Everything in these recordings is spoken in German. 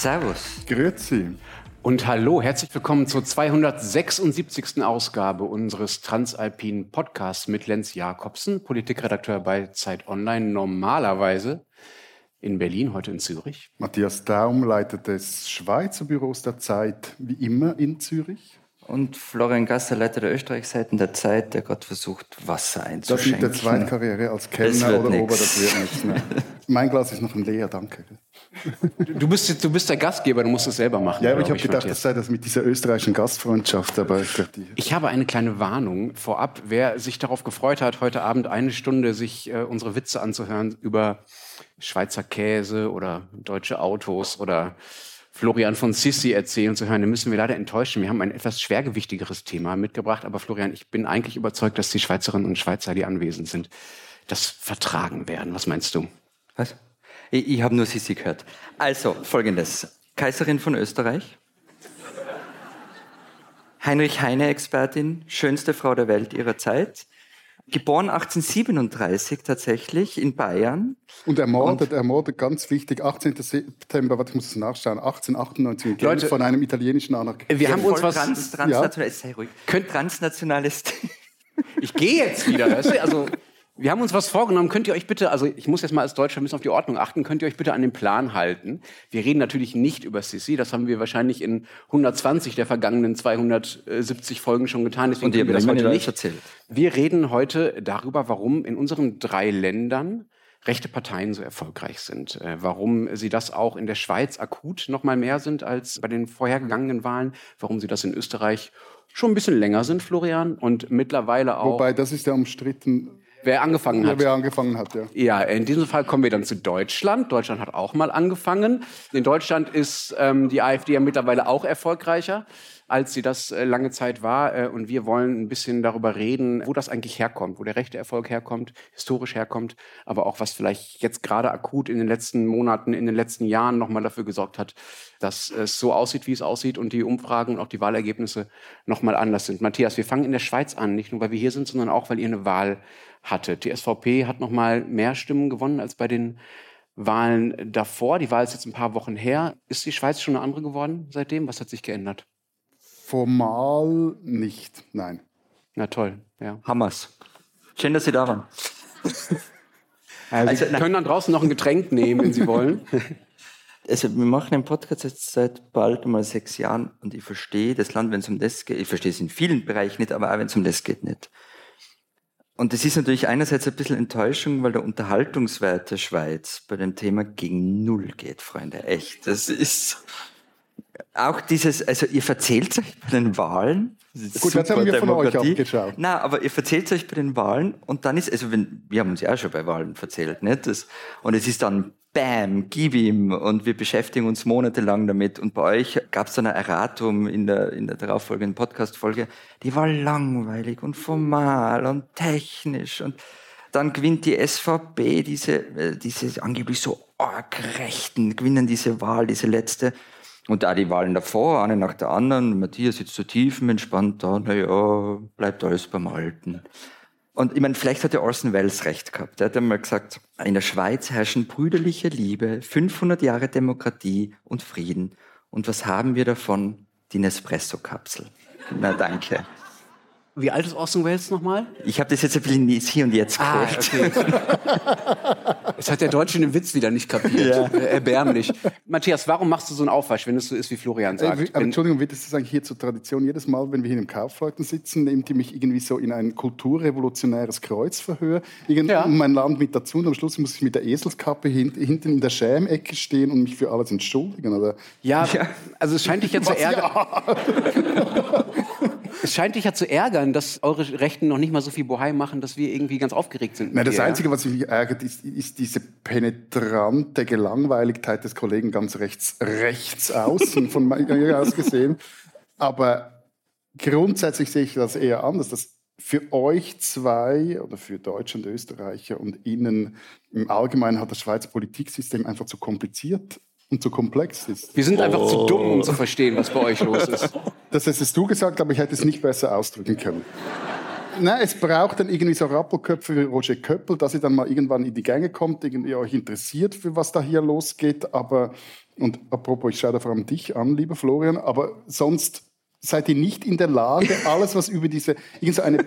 Servus. Grüezi. Und hallo, herzlich willkommen zur 276. Ausgabe unseres Transalpinen Podcasts mit Lenz Jakobsen, Politikredakteur bei Zeit Online, normalerweise in Berlin, heute in Zürich. Matthias Daum leitet des Schweizer Büros der Zeit, wie immer in Zürich. Und Florian Gasser, Leiter der Österreichseiten der Zeit, der gerade versucht, Wasser Das einzuschenken. mit der Zweitkarriere als Das Kellner oder nix. Ober, das wird nichts. Ne? Mein Glas ist noch ein leer, danke. Du bist, du bist der Gastgeber, du musst es selber machen. Ja, aber ich habe gedacht, Matthias. das sei das mit dieser österreichischen Gastfreundschaft, aber ich dachte, die Ich habe eine kleine Warnung vorab. Wer sich darauf gefreut hat, heute Abend eine Stunde sich äh, unsere Witze anzuhören über Schweizer Käse oder deutsche Autos oder Florian von Sissi erzählen zu hören, den müssen wir leider enttäuschen. Wir haben ein etwas schwergewichtigeres Thema mitgebracht. Aber Florian, ich bin eigentlich überzeugt, dass die Schweizerinnen und Schweizer, die anwesend sind, das vertragen werden. Was meinst du? Was? Ich, ich habe nur Sissi gehört. Also, folgendes. Kaiserin von Österreich. Heinrich Heine, Expertin, schönste Frau der Welt ihrer Zeit. Geboren 1837 tatsächlich in Bayern. Und ermordet, ermordet, ganz wichtig, 18. September, warte, ich muss es nachschauen, 1898 in Genf Leute, von einem italienischen Anarchisten. Wir haben uns was. Trans, transnational, sei ruhig. Könnt- Transnationales. Ich gehe jetzt wieder. weißt du? Also, wir haben uns was vorgenommen. Könnt ihr euch bitte, also ich muss jetzt mal als Deutscher ein bisschen auf die Ordnung achten, könnt ihr euch bitte an den Plan halten? Wir reden natürlich nicht über Sissi. Das haben wir wahrscheinlich in 120 der vergangenen 270 Folgen schon getan. Deswegen Und ihr wir habt das heute nicht nicht. erzählt. Wir reden heute darüber, warum in unseren drei Ländern rechte Parteien so erfolgreich sind. Äh, warum sie das auch in der Schweiz akut noch mal mehr sind als bei den vorhergegangenen Wahlen. Warum sie das in Österreich schon ein bisschen länger sind, Florian. Und mittlerweile auch, Wobei, das ist ja umstritten, wer angefangen hat. wer angefangen hat, ja. Ja, in diesem Fall kommen wir dann zu Deutschland. Deutschland hat auch mal angefangen. In Deutschland ist ähm, die AfD ja mittlerweile auch erfolgreicher, als sie das äh, lange Zeit war. Äh, und wir wollen ein bisschen darüber reden, wo das eigentlich herkommt, wo der rechte Erfolg herkommt, historisch herkommt, aber auch was vielleicht jetzt gerade akut in den letzten Monaten, in den letzten Jahren nochmal dafür gesorgt hat, dass es so aussieht, wie es aussieht und die Umfragen und auch die Wahlergebnisse nochmal anders sind. Matthias, wir fangen in der Schweiz an, nicht nur weil wir hier sind, sondern auch weil ihr eine Wahl hattet. Die SVP hat noch mal mehr Stimmen gewonnen als bei den Wahlen davor. Die Wahl ist jetzt ein paar Wochen her. Ist die Schweiz schon eine andere geworden seitdem? Was hat sich geändert? Formal nicht, nein. Na toll, ja. Hammers. Schön, dass Sie da waren. Also, Also, Sie können dann draußen noch ein Getränk nehmen, wenn Sie wollen. Also wir machen den Podcast jetzt seit bald mal sechs Jahren und ich verstehe das Land, wenn es um das geht. Ich verstehe es in vielen Bereichen nicht, aber auch wenn es um das geht nicht. Und das ist natürlich einerseits ein bisschen Enttäuschung, weil der Unterhaltungswert der Schweiz bei dem Thema gegen Null geht, Freunde. Echt. Das ist auch dieses, also ihr verzählt euch bei den Wahlen. das Gut, super haben wir von euch Demokratie. abgeschaut. Na, aber ihr verzählt euch bei den Wahlen und dann ist, also wenn, wir haben uns ja auch schon bei Wahlen verzählt, nicht? Das, und es ist dann Bam, gib ihm und wir beschäftigen uns monatelang damit und bei euch gab es dann ein Erratum in der, in der darauffolgenden Podcast-Folge, die war langweilig und formal und technisch und dann gewinnt die SVP diese, äh, diese angeblich so arg Rechten, gewinnen diese Wahl, diese letzte. Und da die Wahlen davor, eine nach der anderen, Matthias sitzt so tiefenentspannt da, naja, bleibt alles beim Alten. Und ich meine, vielleicht hat der Orson Welles recht gehabt. Der hat einmal gesagt, in der Schweiz herrschen brüderliche Liebe, 500 Jahre Demokratie und Frieden. Und was haben wir davon? Die Nespresso-Kapsel. Na, danke. Wie alt ist Orson Welles nochmal? Ich habe das jetzt ein bisschen Hier und Jetzt Ah, okay. Jetzt hat der Deutsche den Witz wieder nicht kapiert. Äh, Erbärmlich. Matthias, warum machst du so einen Aufwasch, wenn es so ist, wie Florian Äh, sagt? wie- aber Entschuldigung, wird das eigentlich hier zur Tradition? Jedes Mal, wenn wir hier im Kaufleuten sitzen, nehmt ihr mich irgendwie so in ein kulturrevolutionäres Kreuzverhör, irgend Ja. um mein Land mit dazu und am Schluss muss ich mit der Eselskappe hin, hinten in der Schämecke stehen und mich für alles entschuldigen. Oder? Ja, Ja. also es scheint dich ja zu ärgern. Ja. Es scheint dich ja zu ärgern, dass eure Rechten noch nicht mal so viel Bohai machen, dass wir irgendwie ganz aufgeregt sind. Nein, das dir, ja? Einzige, was mich ärgert, ist, ist diese penetrante Gelangweiligkeit des Kollegen ganz rechts, rechts außen, von mir aus gesehen. Aber grundsätzlich sehe ich das eher anders, dass für euch zwei oder für Deutsche und Österreicher und Ihnen im Allgemeinen hat das Schweizer Politiksystem einfach zu kompliziert und zu komplex ist. Wir sind einfach zu dumm, Oh. um zu verstehen, was bei euch los ist. Das hättest du gesagt, aber ich hätte es nicht besser ausdrücken können. nein, es braucht dann irgendwie so Rappelköpfe wie Roger Köppel, dass ihr dann mal irgendwann in die Gänge kommt, irgendwie euch interessiert, für was da hier losgeht. Aber, und apropos, ich schaue da vor allem dich an, lieber Florian, aber sonst seid ihr nicht in der Lage, alles, was über diese, irgend so eine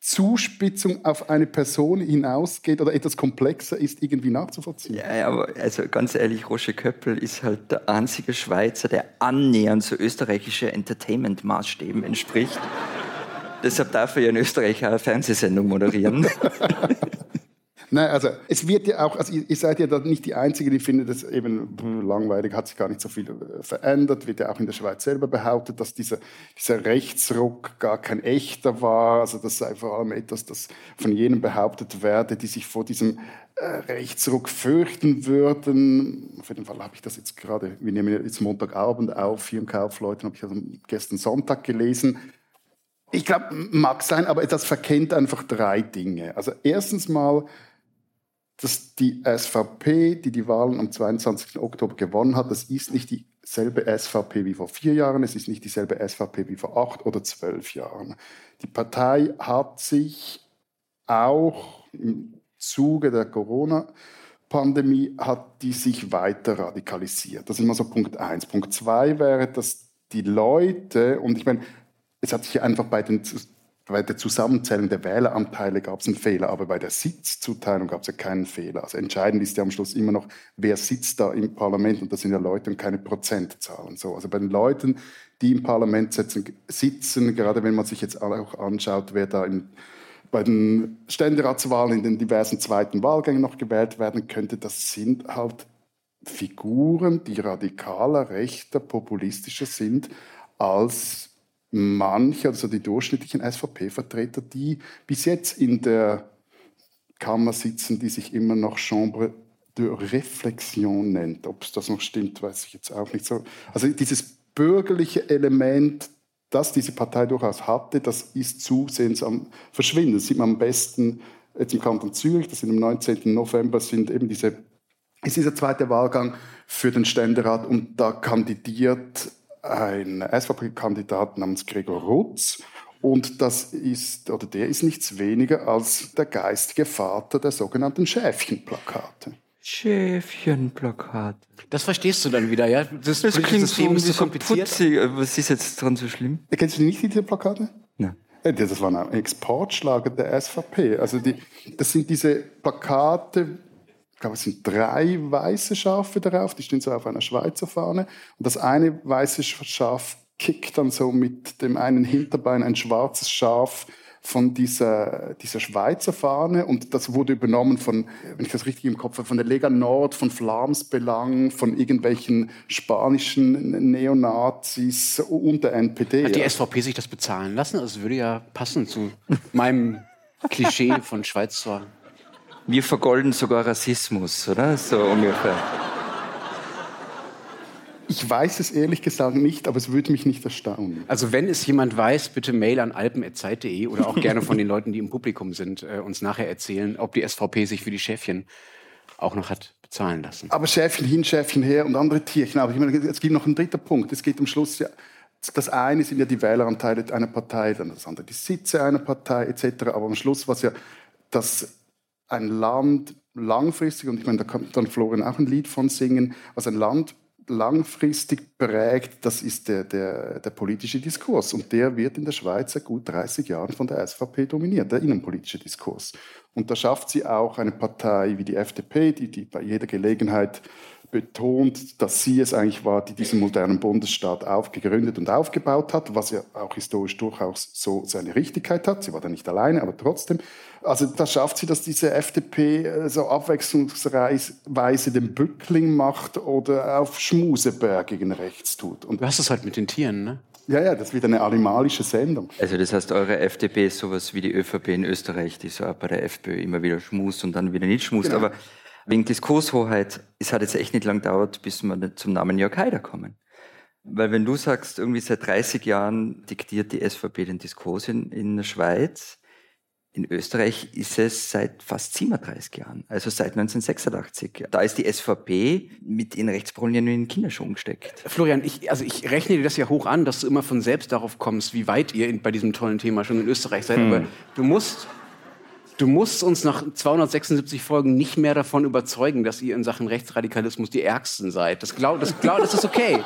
Zuspitzung auf eine Person hinausgeht oder etwas komplexer ist, irgendwie nachzuvollziehen. Ja, aber also ganz ehrlich, Roger Köppel ist halt der einzige Schweizer, der annähernd so österreichische Entertainment-Maßstäben entspricht. Deshalb darf er ja in Österreich eine Fernsehsendung moderieren. Nein, also es wird ja auch, also ihr, seid ja da nicht die Einzige, die findet es eben langweilig, hat sich gar nicht so viel äh, verändert, wird ja auch in der Schweiz selber behauptet, dass dieser, dieser Rechtsruck gar kein echter war, also das sei vor allem etwas, das von jenen behauptet werde, die sich vor diesem äh, Rechtsruck fürchten würden. Auf jeden Fall habe ich das jetzt gerade, wir nehmen jetzt Montagabend auf, hier im Kaufleuten, habe ich also gestern Sonntag gelesen, ich glaube, mag sein, aber das verkennt einfach drei Dinge. Also erstens mal, dass die SVP, die die Wahlen am 22. Oktober gewonnen hat, das ist nicht dieselbe SVP wie vor vier Jahren, es ist nicht dieselbe SVP wie vor acht oder zwölf Jahren. Die Partei hat sich auch im Zuge der Corona-Pandemie hat die sich weiter radikalisiert. Das ist immer so Punkt eins. Punkt zwei wäre, dass die Leute, und ich meine, es hat sich einfach bei den bei der Zusammenzählung der Wähleranteile gab es einen Fehler, aber bei der Sitzzuteilung gab es ja keinen Fehler. Also entscheidend ist ja am Schluss immer noch, wer sitzt da im Parlament und das sind ja Leute und keine Prozentzahlen. So, also bei den Leuten, die im Parlament sitzen, sitzen gerade wenn man sich jetzt auch anschaut, wer da in, bei den Ständeratswahlen in den diversen zweiten Wahlgängen noch gewählt werden könnte, das sind halt Figuren, die radikaler, rechter, populistischer sind als manche, also die durchschnittlichen SVP-Vertreter, die bis jetzt in der Kammer sitzen, die sich immer noch Chambre de Reflexion nennt. Ob es das noch stimmt, weiß ich jetzt auch nicht so. Also dieses bürgerliche Element, das diese Partei durchaus hatte, das ist zusehends am Verschwinden. Das sieht man am besten jetzt im Kanton Zürich, das sind am 19. November sind eben diese, ist dieser zweite Wahlgang für den Ständerat und da kandidiert ein SVP-Kandidat namens Gregor Rutz. Und das ist, oder der ist nichts weniger als der geistige Vater der sogenannten Schäfchenplakate. Schäfchenplakate. Das verstehst du dann wieder, ja? Das, das klingt System so, so kompliziert. Putzig. Was ist jetzt dran so schlimm? Kennst du nicht diese Plakate? Nein. Das waren ein Exportschlager der SVP. Also die, das sind diese Plakate, ich glaube, es sind drei weiße Schafe darauf, die stehen so auf einer Schweizer Fahne. Und das eine weiße Schaf kickt dann so mit dem einen Hinterbein ein schwarzes Schaf von dieser, dieser Schweizer Fahne und das wurde übernommen von, wenn ich das richtig im Kopf habe, von der Lega Nord, von Flams Belang, von irgendwelchen spanischen Neonazis und der NPD. Hat die. SVP sich das bezahlen lassen? Also würde ja passen zu meinem Klischee von Schweizer wir vergolden sogar Rassismus, oder? So ungefähr. Ich weiß es ehrlich gesagt nicht, aber es würde mich nicht erstaunen. Also wenn es jemand weiß, bitte Mail an alpen.zeit.de oder auch gerne von den Leuten, die im Publikum sind, äh, uns nachher erzählen, ob die SVP sich für die Schäfchen auch noch hat bezahlen lassen. Aber Schäfchen hin, Schäfchen her und andere Tierchen. Aber ich meine, es gibt noch einen dritten Punkt. Es geht am Schluss ja das eine sind ja die Wähleranteile einer Partei, dann das andere die Sitze einer Partei etc. Aber am Schluss, was ja das ein Land langfristig, und ich meine, da kann dann Florian auch ein Lied von singen, was ein Land langfristig prägt, das ist der, der, der politische Diskurs. Und der wird in der Schweiz seit gut 30 Jahren von der SVP dominiert, der innenpolitische Diskurs. Und da schafft sie auch eine Partei wie die FDP, die, die bei jeder Gelegenheit betont, dass sie es eigentlich war, die diesen modernen Bundesstaat aufgegründet und aufgebaut hat, was ja auch historisch durchaus so seine Richtigkeit hat. Sie war da nicht alleine, aber trotzdem. Also da schafft sie, dass diese FDP äh, so abwechslungsweise den Bückling macht oder auf Schmuseberg gegen rechts tut. Und du hast es halt mit den Tieren, ne? Ja, ja, das wird eine animalische Sendung. Also das heißt, eure FDP ist sowas wie die ÖVP in Österreich, die so bei der FPÖ immer wieder schmust und dann wieder nicht schmust. Genau. Aber wegen Diskurshoheit, es hat jetzt echt nicht lang gedauert, bis wir zum Namen Jörg Haider kommen. Weil wenn du sagst, irgendwie seit 30 Jahren diktiert die SVP den Diskurs in, in der Schweiz, In Österreich ist es seit fast 37 Jahren, also seit 1986. Da ist die SVP mit in Rechtsprollen in den Kinderschuhen gesteckt. Florian, ich, also ich rechne dir das ja hoch an, dass du immer von selbst darauf kommst, wie weit ihr in, bei diesem tollen Thema schon in Österreich seid. Hm. Aber du musst, du musst uns nach 276 Folgen nicht mehr davon überzeugen, dass ihr in Sachen Rechtsradikalismus die Ärgsten seid. Das, glaub, das, glaub, das ist okay.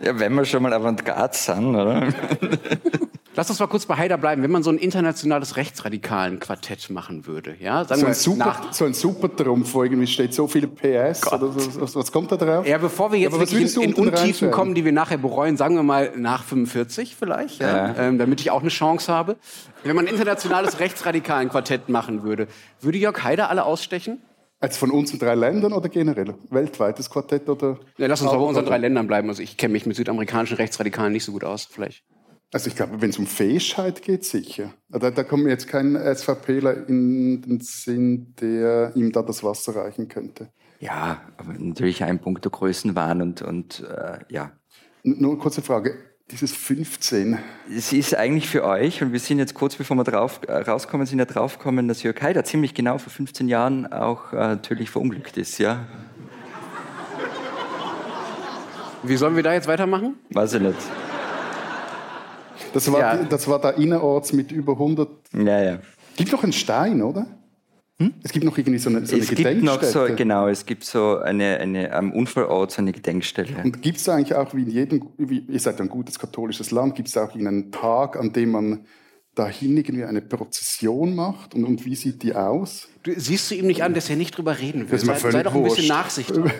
Ja, wenn wir schon mal Avantgarde sind, oder? Lass uns mal kurz bei Haider bleiben. Wenn man so ein internationales rechtsradikalen Quartett machen würde, ja, sagen so, ein super, so ein Supertrumpf, wo irgendwie steht so viele PS. Oder so, was kommt da drauf? Ja, bevor wir jetzt ja, wirklich in, in Untiefen kommen, die wir nachher bereuen, sagen wir mal nach 45 vielleicht, ja. Ähm, damit ich auch eine Chance habe. Wenn man ein internationales rechtsradikalen Quartett machen würde, würde Jörg Haider alle ausstechen? Als von unseren drei Ländern oder generell? Weltweites Quartett oder? Ja, lass uns bei unseren drei Ländern bleiben. Also ich kenne mich mit südamerikanischen Rechtsradikalen nicht so gut aus, vielleicht. Also ich glaube, wenn es um Fähigkeit geht, sicher. Da, da kommt mir jetzt kein SVPler in den Sinn, der ihm da das Wasser reichen könnte. Ja, aber natürlich ein Punkt der Größenwahn und, und äh, ja. Nur eine kurze Frage. Dieses 15. Es ist eigentlich für euch, und wir sind jetzt kurz bevor wir drauf, äh, rauskommen, sind ja draufgekommen, dass Jörg Haider ziemlich genau vor 15 Jahren auch äh, tödlich verunglückt ist, ja. Wie sollen wir da jetzt weitermachen? Weiß ich nicht. Das war, ja. das war da innerorts mit über 100. Ja, ja. Gibt noch einen Stein, oder? Hm? Es gibt noch irgendwie so eine, so eine es Gibt noch so, genau, es gibt so eine, eine am Unfallort so eine Gedenkstelle. Und gibt es eigentlich auch, wie in jedem, wie, ihr seid ein gutes katholisches Land, gibt es auch einen Tag, an dem man dahin irgendwie eine Prozession macht? Und, und wie sieht die aus? Du, siehst du ihm nicht an, dass er nicht drüber reden will? Sei, sei doch ein bisschen nachsichtig.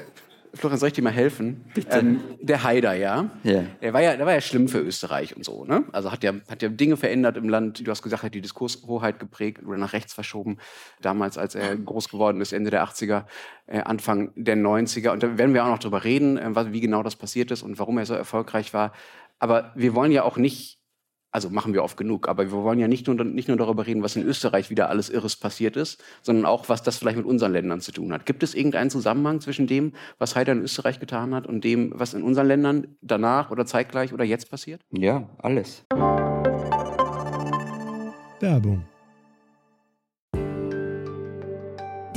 Florian, soll ich dir mal helfen? Bitte. Ähm, der Haider, ja? Yeah. Der war ja, der war ja schlimm für Österreich und so, ne? Also hat ja, hat ja Dinge verändert im Land. Du hast gesagt, hat die Diskurshoheit geprägt oder nach rechts verschoben. Damals, als er groß geworden ist, Ende der 80er, äh, Anfang der 90er. Und da werden wir auch noch drüber reden, äh, wie genau das passiert ist und warum er so erfolgreich war. Aber wir wollen ja auch nicht also machen wir oft genug, aber wir wollen ja nicht nur, nicht nur darüber reden, was in Österreich wieder alles Irres passiert ist, sondern auch, was das vielleicht mit unseren Ländern zu tun hat. Gibt es irgendeinen Zusammenhang zwischen dem, was Haider in Österreich getan hat und dem, was in unseren Ländern danach oder zeitgleich oder jetzt passiert? Ja, alles. Werbung.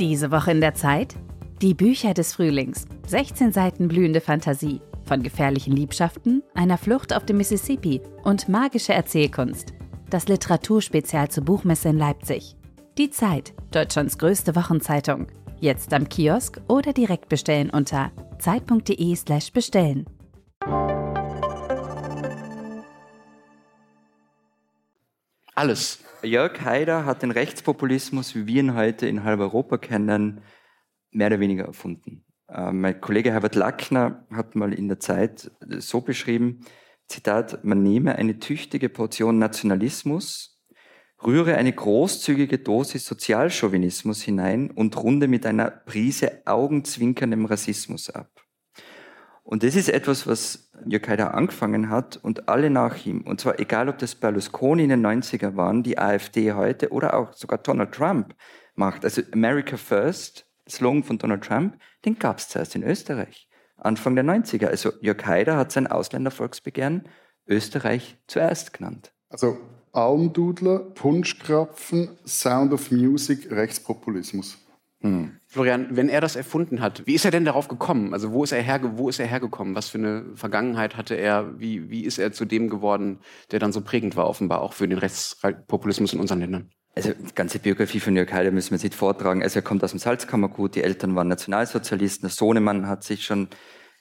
Diese Woche in der Zeit? Die Bücher des Frühlings. 16 Seiten blühende Fantasie von gefährlichen Liebschaften, einer Flucht auf dem Mississippi und magische Erzählkunst. Das Literaturspezial zur Buchmesse in Leipzig. Die Zeit, Deutschlands größte Wochenzeitung. Jetzt am Kiosk oder direkt bestellen unter zeit.de/slash bestellen. Alles. Jörg Haider hat den Rechtspopulismus, wie wir ihn heute in halb Europa kennen, mehr oder weniger erfunden. Äh, mein Kollege Herbert Lackner hat mal in der Zeit so beschrieben, Zitat, man nehme eine tüchtige Portion Nationalismus, rühre eine großzügige Dosis Sozialchauvinismus hinein und runde mit einer Prise augenzwinkerndem Rassismus ab. Und das ist etwas, was Jörg Haider angefangen hat und alle nach ihm. Und zwar egal, ob das Berlusconi in den 90er waren, die AfD heute oder auch sogar Donald Trump macht. Also America First, Slogan von Donald Trump, den gab es zuerst in Österreich. Anfang der 90er. Also Jörg Haider hat sein Ausländervolksbegehren Österreich zuerst genannt. Also Almdudler, Punschkrapfen, Sound of Music, Rechtspopulismus. Hm. Florian, wenn er das erfunden hat, wie ist er denn darauf gekommen? Also wo ist er, herge wo ist er hergekommen? Was für eine Vergangenheit hatte er? Wie, wie ist er zu dem geworden, der dann so prägend war, offenbar auch für den Rechtspopulismus in unseren Ländern? Also die ganze Biografie von Jörg Haider müssen wir nicht vortragen. Also er kommt aus dem Salzkammergut, die Eltern waren Nationalsozialisten, der Sohnemann hat sich schon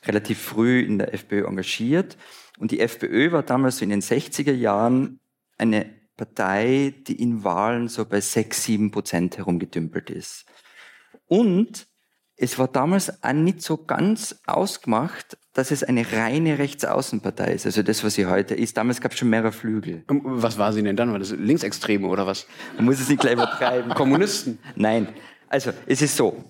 relativ früh in der FPÖ engagiert. Und die FPÖ war damals in den 60er Jahren eine Partei, die in Wahlen so bei 6, 7 Prozent herumgedümpelt ist. Und es war damals auch nicht so ganz ausgemacht, dass es eine reine Rechtsaußenpartei ist. Also das, was sie heute ist. Damals gab es schon mehrere Flügel. Was war sie denn dann? War das Linksextreme oder was? Man muss es nicht gleich übertreiben. Kommunisten? Nein. Also es ist so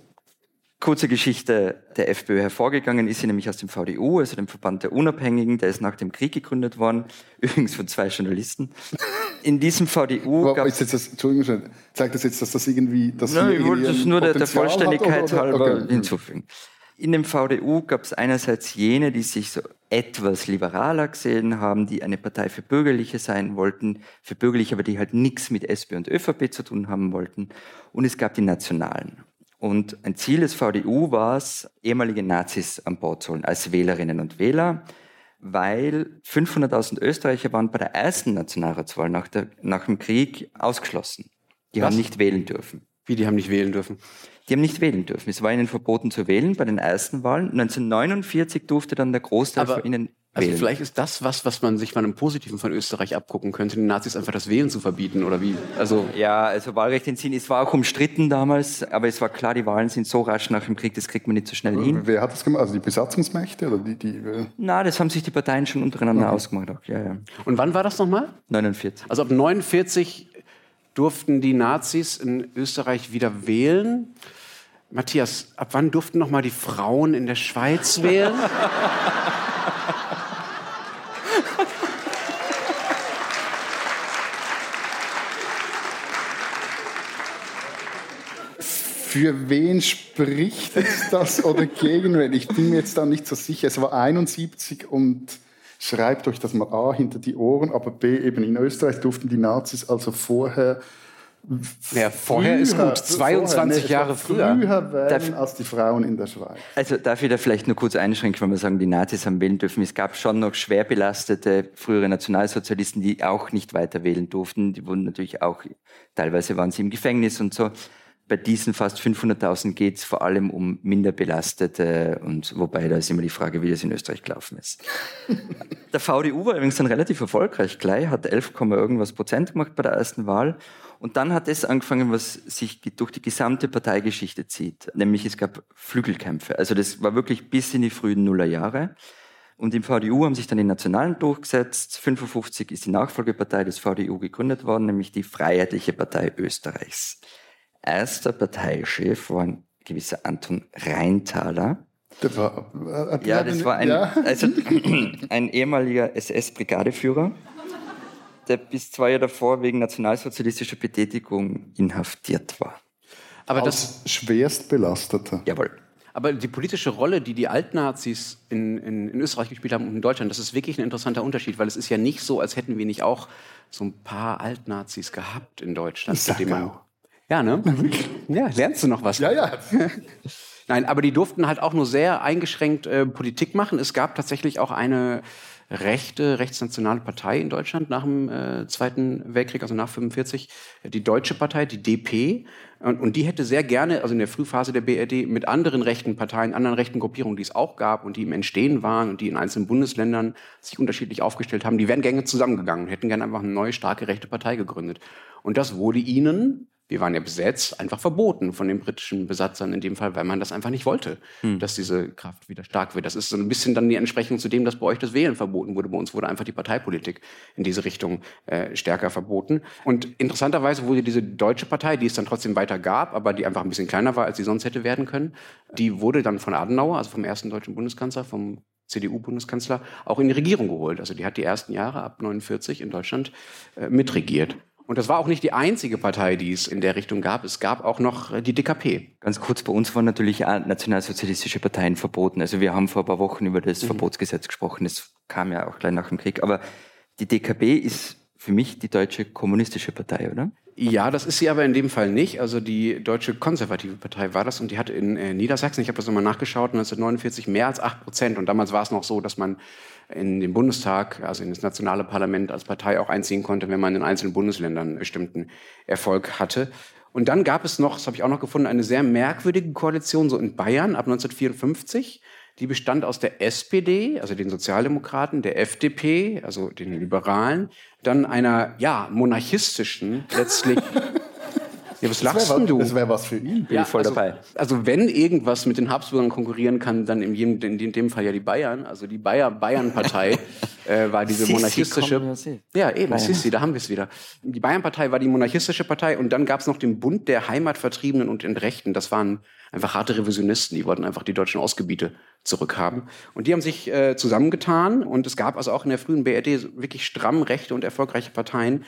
kurze Geschichte der FPÖ hervorgegangen ist sie nämlich aus dem VDU, also dem Verband der Unabhängigen, der ist nach dem Krieg gegründet worden, übrigens von zwei Journalisten. In diesem VDU gab es Entschuldigung, zeigt das jetzt, dass das irgendwie das Nein, ich wollte das nur der, der Vollständigkeit hat, oder, oder? halber okay. hinzufügen. In dem VDU gab es einerseits jene, die sich so etwas liberaler gesehen haben, die eine Partei für Bürgerliche sein wollten, für Bürgerliche, aber die halt nichts mit SP und ÖVP zu tun haben wollten. Und es gab die Nationalen. Und ein Ziel des VDU war es, ehemalige Nazis an Bord zu holen, als Wählerinnen und Wähler, weil 500.000 Österreicher waren bei der ersten Nationalratswahl nach, der, nach dem Krieg ausgeschlossen. Die Was? haben nicht wählen dürfen. Wie, die haben nicht wählen dürfen? Die haben nicht wählen dürfen. Es war ihnen verboten zu wählen bei den ersten Wahlen. 1949 durfte dann der Großteil Aber von ihnen also wählen. vielleicht ist das was, was man sich von einem Positiven von Österreich abgucken könnte, den Nazis einfach das Wählen zu verbieten oder wie? Also ja, also Wahlrecht in Sinn, es war auch umstritten damals, aber es war klar, die Wahlen sind so rasch nach dem Krieg, das kriegt man nicht so schnell hin. Wer hat das gemacht? Also die Besatzungsmächte oder die? die Na, das haben sich die Parteien schon untereinander okay. ausgemacht. Auch. Ja, ja. Und wann war das nochmal? 49. Also ab 49 durften die Nazis in Österreich wieder wählen. Matthias, ab wann durften noch mal die Frauen in der Schweiz wählen? Für wen spricht das oder gegen wen? Ich bin mir jetzt da nicht so sicher. Es war 71 und schreibt euch das mal A hinter die Ohren, aber B eben in Österreich durften die Nazis also vorher ja, vorher ist gut, 22 vorher, nee, Jahre früher. Früher wählen als die Frauen in der Schweiz. Also darf ich da vielleicht nur kurz einschränken, wenn wir sagen, die Nazis haben wählen dürfen. Es gab schon noch schwer belastete frühere Nationalsozialisten, die auch nicht weiter wählen durften. Die wurden natürlich auch, teilweise waren sie im Gefängnis und so bei diesen fast 500.000 geht es vor allem um minder belastete und wobei da ist immer die Frage, wie das in Österreich gelaufen ist. der VDU war übrigens dann relativ erfolgreich gleich, hat 11, irgendwas Prozent gemacht bei der ersten Wahl und dann hat es angefangen, was sich durch die gesamte Parteigeschichte zieht, nämlich es gab Flügelkämpfe. Also das war wirklich bis in die frühen Nullerjahre. Und im VDU haben sich dann die Nationalen durchgesetzt. 55 ist die Nachfolgepartei des VDU gegründet worden, nämlich die Freiheitliche Partei Österreichs erster Parteichef war ein gewisser Anton Reintaler. Der war, äh, ja, das war ein, ja. also, ein ehemaliger SS-Brigadeführer, der bis zwei Jahre davor wegen nationalsozialistischer Betätigung inhaftiert war. Aber Als das schwerst belasteter. Jawohl. Aber die politische Rolle, die die Altnazis in, in, in, Österreich gespielt haben und in Deutschland, das ist wirklich ein interessanter Unterschied, weil es ist ja nicht so, als hätten wir nicht auch so ein paar Altnazis gehabt in Deutschland. Sachau. Ja, ne? Ja, lernst du noch was? Ja, ja. Nein, aber die durften halt auch nur sehr eingeschränkt äh, Politik machen. Es gab tatsächlich auch eine rechte, rechtsnationale Partei in Deutschland nach dem äh, Zweiten Weltkrieg, also nach 45, die Deutsche Partei, die DP. Und, und, die hätte sehr gerne, also in der Frühphase der BRD, mit anderen rechten Parteien, anderen rechten Gruppierungen, die es auch gab und die im Entstehen waren und die in einzelnen Bundesländern sich unterschiedlich aufgestellt haben, die wären gerne zusammengegangen und hätten gerne einfach eine neue, starke rechte Partei gegründet. Und das wurde ihnen wir waren ja besetzt, einfach verboten von den britischen Besatzern in dem Fall, weil man das einfach nicht wollte, hm. dass diese Kraft wieder stark wird. Das ist so ein bisschen dann die Entsprechung zu dem, dass bei euch das Wählen verboten wurde. Bei uns wurde einfach die Parteipolitik in diese Richtung äh, stärker verboten. Und interessanterweise wurde diese deutsche Partei, die es dann trotzdem weiter gab, aber die einfach ein bisschen kleiner war, als sie sonst hätte werden können, die wurde dann von Adenauer, also vom ersten deutschen Bundeskanzler, vom CDU-Bundeskanzler, auch in die Regierung geholt. Also die hat die ersten Jahre ab 49 in Deutschland äh, mitregiert. Und das war auch nicht die einzige Partei, die es in der Richtung gab. Es gab auch noch äh, die DKP. Ganz kurz, bei uns waren natürlich auch nationalsozialistische Parteien verboten. Also wir haben vor ein paar Wochen über das mhm. Verbotsgesetz gesprochen. Das kam ja auch gleich nach dem Krieg. Aber die DKP ist für mich die deutsche kommunistische Partei, oder? Ja, das ist sie aber in dem Fall nicht. Also die Deutsche Konservative Partei war das und die hat in äh, Niedersachsen, ich habe das nochmal nachgeschaut, 1949 mehr als 8 Prozent. Und damals war es noch so, dass man in den Bundestag, also in das nationale Parlament als Partei auch einziehen konnte, wenn man in einzelnen Bundesländern bestimmten Erfolg hatte. Und dann gab es noch, das habe ich auch noch gefunden, eine sehr merkwürdige Koalition so in Bayern ab 1954. Die bestand aus der SPD, also den Sozialdemokraten, der FDP, also den Liberalen, dann einer ja monarchistischen letztlich Ja, was lachst was, du? Das wäre was für ihn. Bin ja, ich voll also, dabei. Also wenn irgendwas mit den Habsburgern konkurrieren kann, dann in, jedem, in dem Fall ja die Bayern. Also die Bayer Bayern-Partei äh, war diese Sissi monarchistische. Ja, eben, Bayern. Sissi, da haben wir es wieder. Die Bayern-Partei war die monarchistische Partei und dann gab es noch den Bund der Heimatvertriebenen und Entrechten. Das waren einfach harte Revisionisten, die wollten einfach die deutschen Ausgebiete zurückhaben. Und die haben sich äh, zusammengetan und es gab also auch in der frühen BRD wirklich stramm rechte und erfolgreiche Parteien,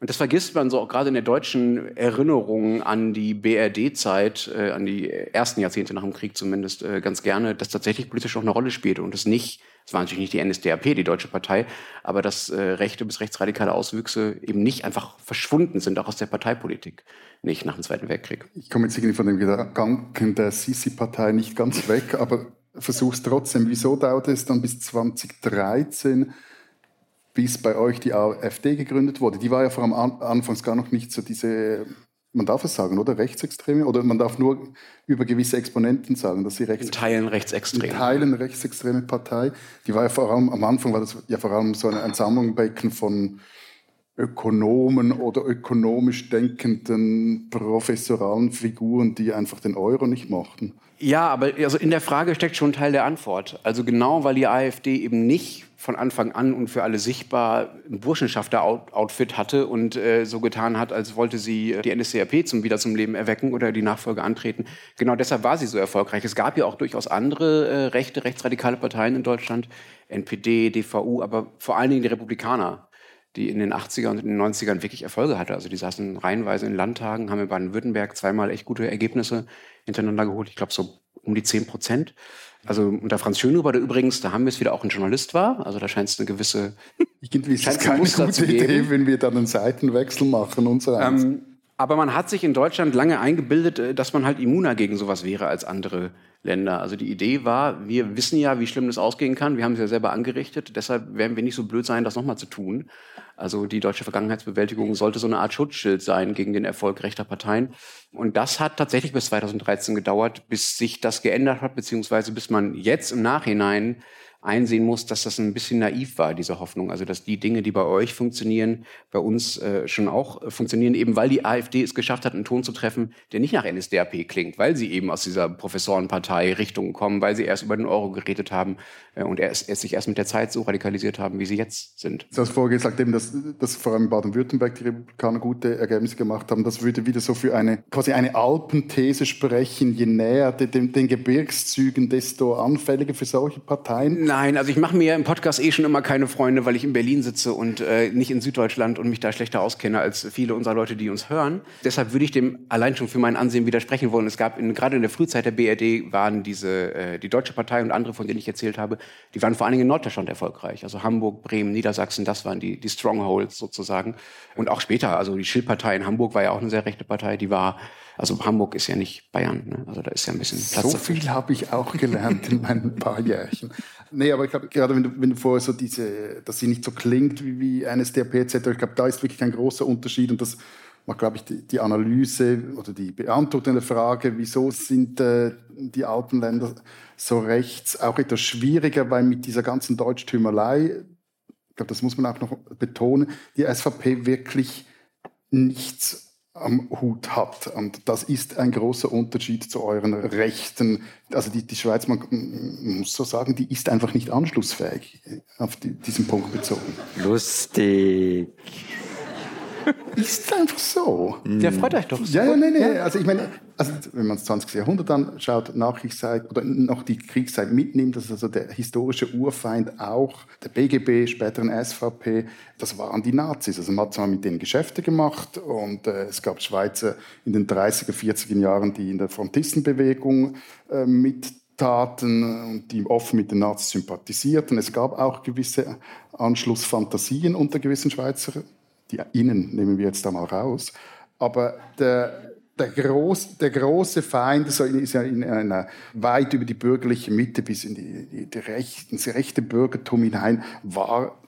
und das vergisst man so auch gerade in der deutschen Erinnerung an die BRD-Zeit, äh, an die ersten Jahrzehnte nach dem Krieg zumindest, äh, ganz gerne, dass tatsächlich politisch auch eine Rolle spielte und es nicht Es war natürlich nicht die NSDAP, die deutsche Partei, aber dass äh, rechte bis rechtsradikale Auswüchse eben nicht einfach verschwunden sind, auch aus der Parteipolitik, nicht nach dem Zweiten Weltkrieg. Ich komme jetzt irgendwie von dem Gedanken der Sisi-Partei nicht ganz weg, aber versuch's trotzdem. Wieso dauerte es dann bis 2013, bis bei euch die AfD gegründet wurde? Die war ja vor allem anfangs gar noch nicht so diese man darf es sagen, oder? Rechtsextreme? Oder man darf nur über gewisse Exponenten sagen, dass sie rechts in Teilen rechtsextrem. In Teilen rechtsextreme Partei. Die war ja vor allem, am Anfang war das ja vor allem so ein, Sammlungsbecken von Ökonomen oder ökonomisch denkenden professoralen Figuren, die einfach den Euro nicht mochten. Ja, aber also in der Frage steckt schon ein Teil der Antwort. Also genau, weil die AfD eben nicht von Anfang an und für alle sichtbar ein Burschenschafter-Outfit hatte und äh, so getan hat, als wollte sie äh, die NSDAP zum, wieder zum Leben erwecken oder die Nachfolge antreten. Genau deshalb war sie so erfolgreich. Es gab ja auch durchaus andere äh, rechte, rechtsradikale Parteien in Deutschland, NPD, DVU, aber vor allen Dingen die Republikaner, die in den 80er und in den 90ern wirklich Erfolge hatte. Also die saßen reihenweise in Landtagen, haben in Baden-Württemberg zweimal echt gute Ergebnisse hintereinander geholt. Ich glaube so um die 10 Prozent. Also unter Franz Schönhuber, der übrigens, da haben wir es wieder auch ein Journalist war. Also da scheint es eine gewisse. Irgendwie ist es keine Muster gute Idee, wenn wir dann einen Seitenwechsel machen und so ähm, aber man hat sich in Deutschland lange eingebildet, äh, dass man halt immuner gegen sowas wäre als andere Länder. Also die Idee war, wir wissen ja, wie schlimm das ausgehen kann. Wir haben es ja selber angerichtet. Deshalb werden wir nicht so blöd sein, das nochmal zu tun. Also die deutsche Vergangenheitsbewältigung sollte so eine Art Schutzschild sein gegen den Erfolg rechter Parteien. Und das hat tatsächlich bis 2013 gedauert, bis sich das geändert hat, beziehungsweise bis man jetzt im Nachhinein einsehen muss, dass das ein bisschen naiv war, diese Hoffnung. Also dass die Dinge, die bei euch funktionieren, bei uns äh, schon auch äh, funktionieren, eben weil die AfD es geschafft hat, einen Ton zu treffen, der nicht nach NSDAP klingt, weil sie eben aus dieser Professorenpartei Richtung kommen, weil sie erst über den Euro geredet haben äh, und erst, erst sich erst mit der Zeit so radikalisiert haben, wie sie jetzt sind. Du hast vorher gesagt, eben, dass, dass vor allem Baden-Württemberg die Republikaner gute Ergebnisse gemacht haben. Das würde wieder so für eine quasi eine Alpenthese sprechen. Je näher den, den Gebirgszügen, desto anfälliger für solche Parteien. Nein, also ich mache mir im Podcast eh schon immer keine Freunde, weil ich in Berlin sitze und äh, nicht in Süddeutschland und mich da schlechter auskenne als viele unserer Leute, die uns hören. Deshalb würde ich dem allein schon für mein Ansehen widersprechen wollen. Es gab in, gerade in der Frühzeit der BRD waren diese äh, die Deutsche Partei und andere, von denen ich erzählt habe, die waren vor allen Dingen in Norddeutschland erfolgreich. Also Hamburg, Bremen, Niedersachsen, das waren die, die Strongholds sozusagen. Und auch später, also die Schildpartei in Hamburg war ja auch eine sehr rechte Partei, die war also Hamburg ist ja nicht Bayern, ne? also da ist ja ein bisschen Platz. So viel habe ich auch gelernt in meinen paar Jährchen. Nee, aber ich glaube, gerade wenn du, wenn du vorher so diese, dass sie nicht so klingt wie, wie NSDAP etc., ich glaube, da ist wirklich ein großer Unterschied und das macht, glaube ich, die, die Analyse oder die Beantwortung der Frage, wieso sind äh, die alten Länder so rechts, auch etwas schwieriger, weil mit dieser ganzen Deutschtümerei, ich glaube, das muss man auch noch betonen, die SVP wirklich nichts am Hut hat. Und das ist ein großer Unterschied zu euren Rechten. Also die, die Schweiz, man muss so sagen, die ist einfach nicht anschlussfähig auf die, diesen Punkt bezogen. Lustig. Ist einfach so. Der freut euch doch. Ja, ja, nee, nee. Also ich meine, also wenn man das 20. Jahrhundert anschaut, Nachkriegszeit oder noch die Kriegszeit mitnimmt, das ist also der historische Urfeind auch der BGB, späteren SVP, das waren die Nazis. Also man hat zwar mit denen Geschäfte gemacht und äh, es gab Schweizer in den 30er, 40er Jahren, die in der Frontistenbewegung äh, mittaten und die offen mit den Nazis sympathisierten. Es gab auch gewisse Anschlussfantasien unter gewissen Schweizer die Innen nehmen wir jetzt da mal raus. Aber der, der, groß, der große Feind ist ja in einer weit über die bürgerliche Mitte bis in die, die, rechten, das rechte Bürgertum hinein war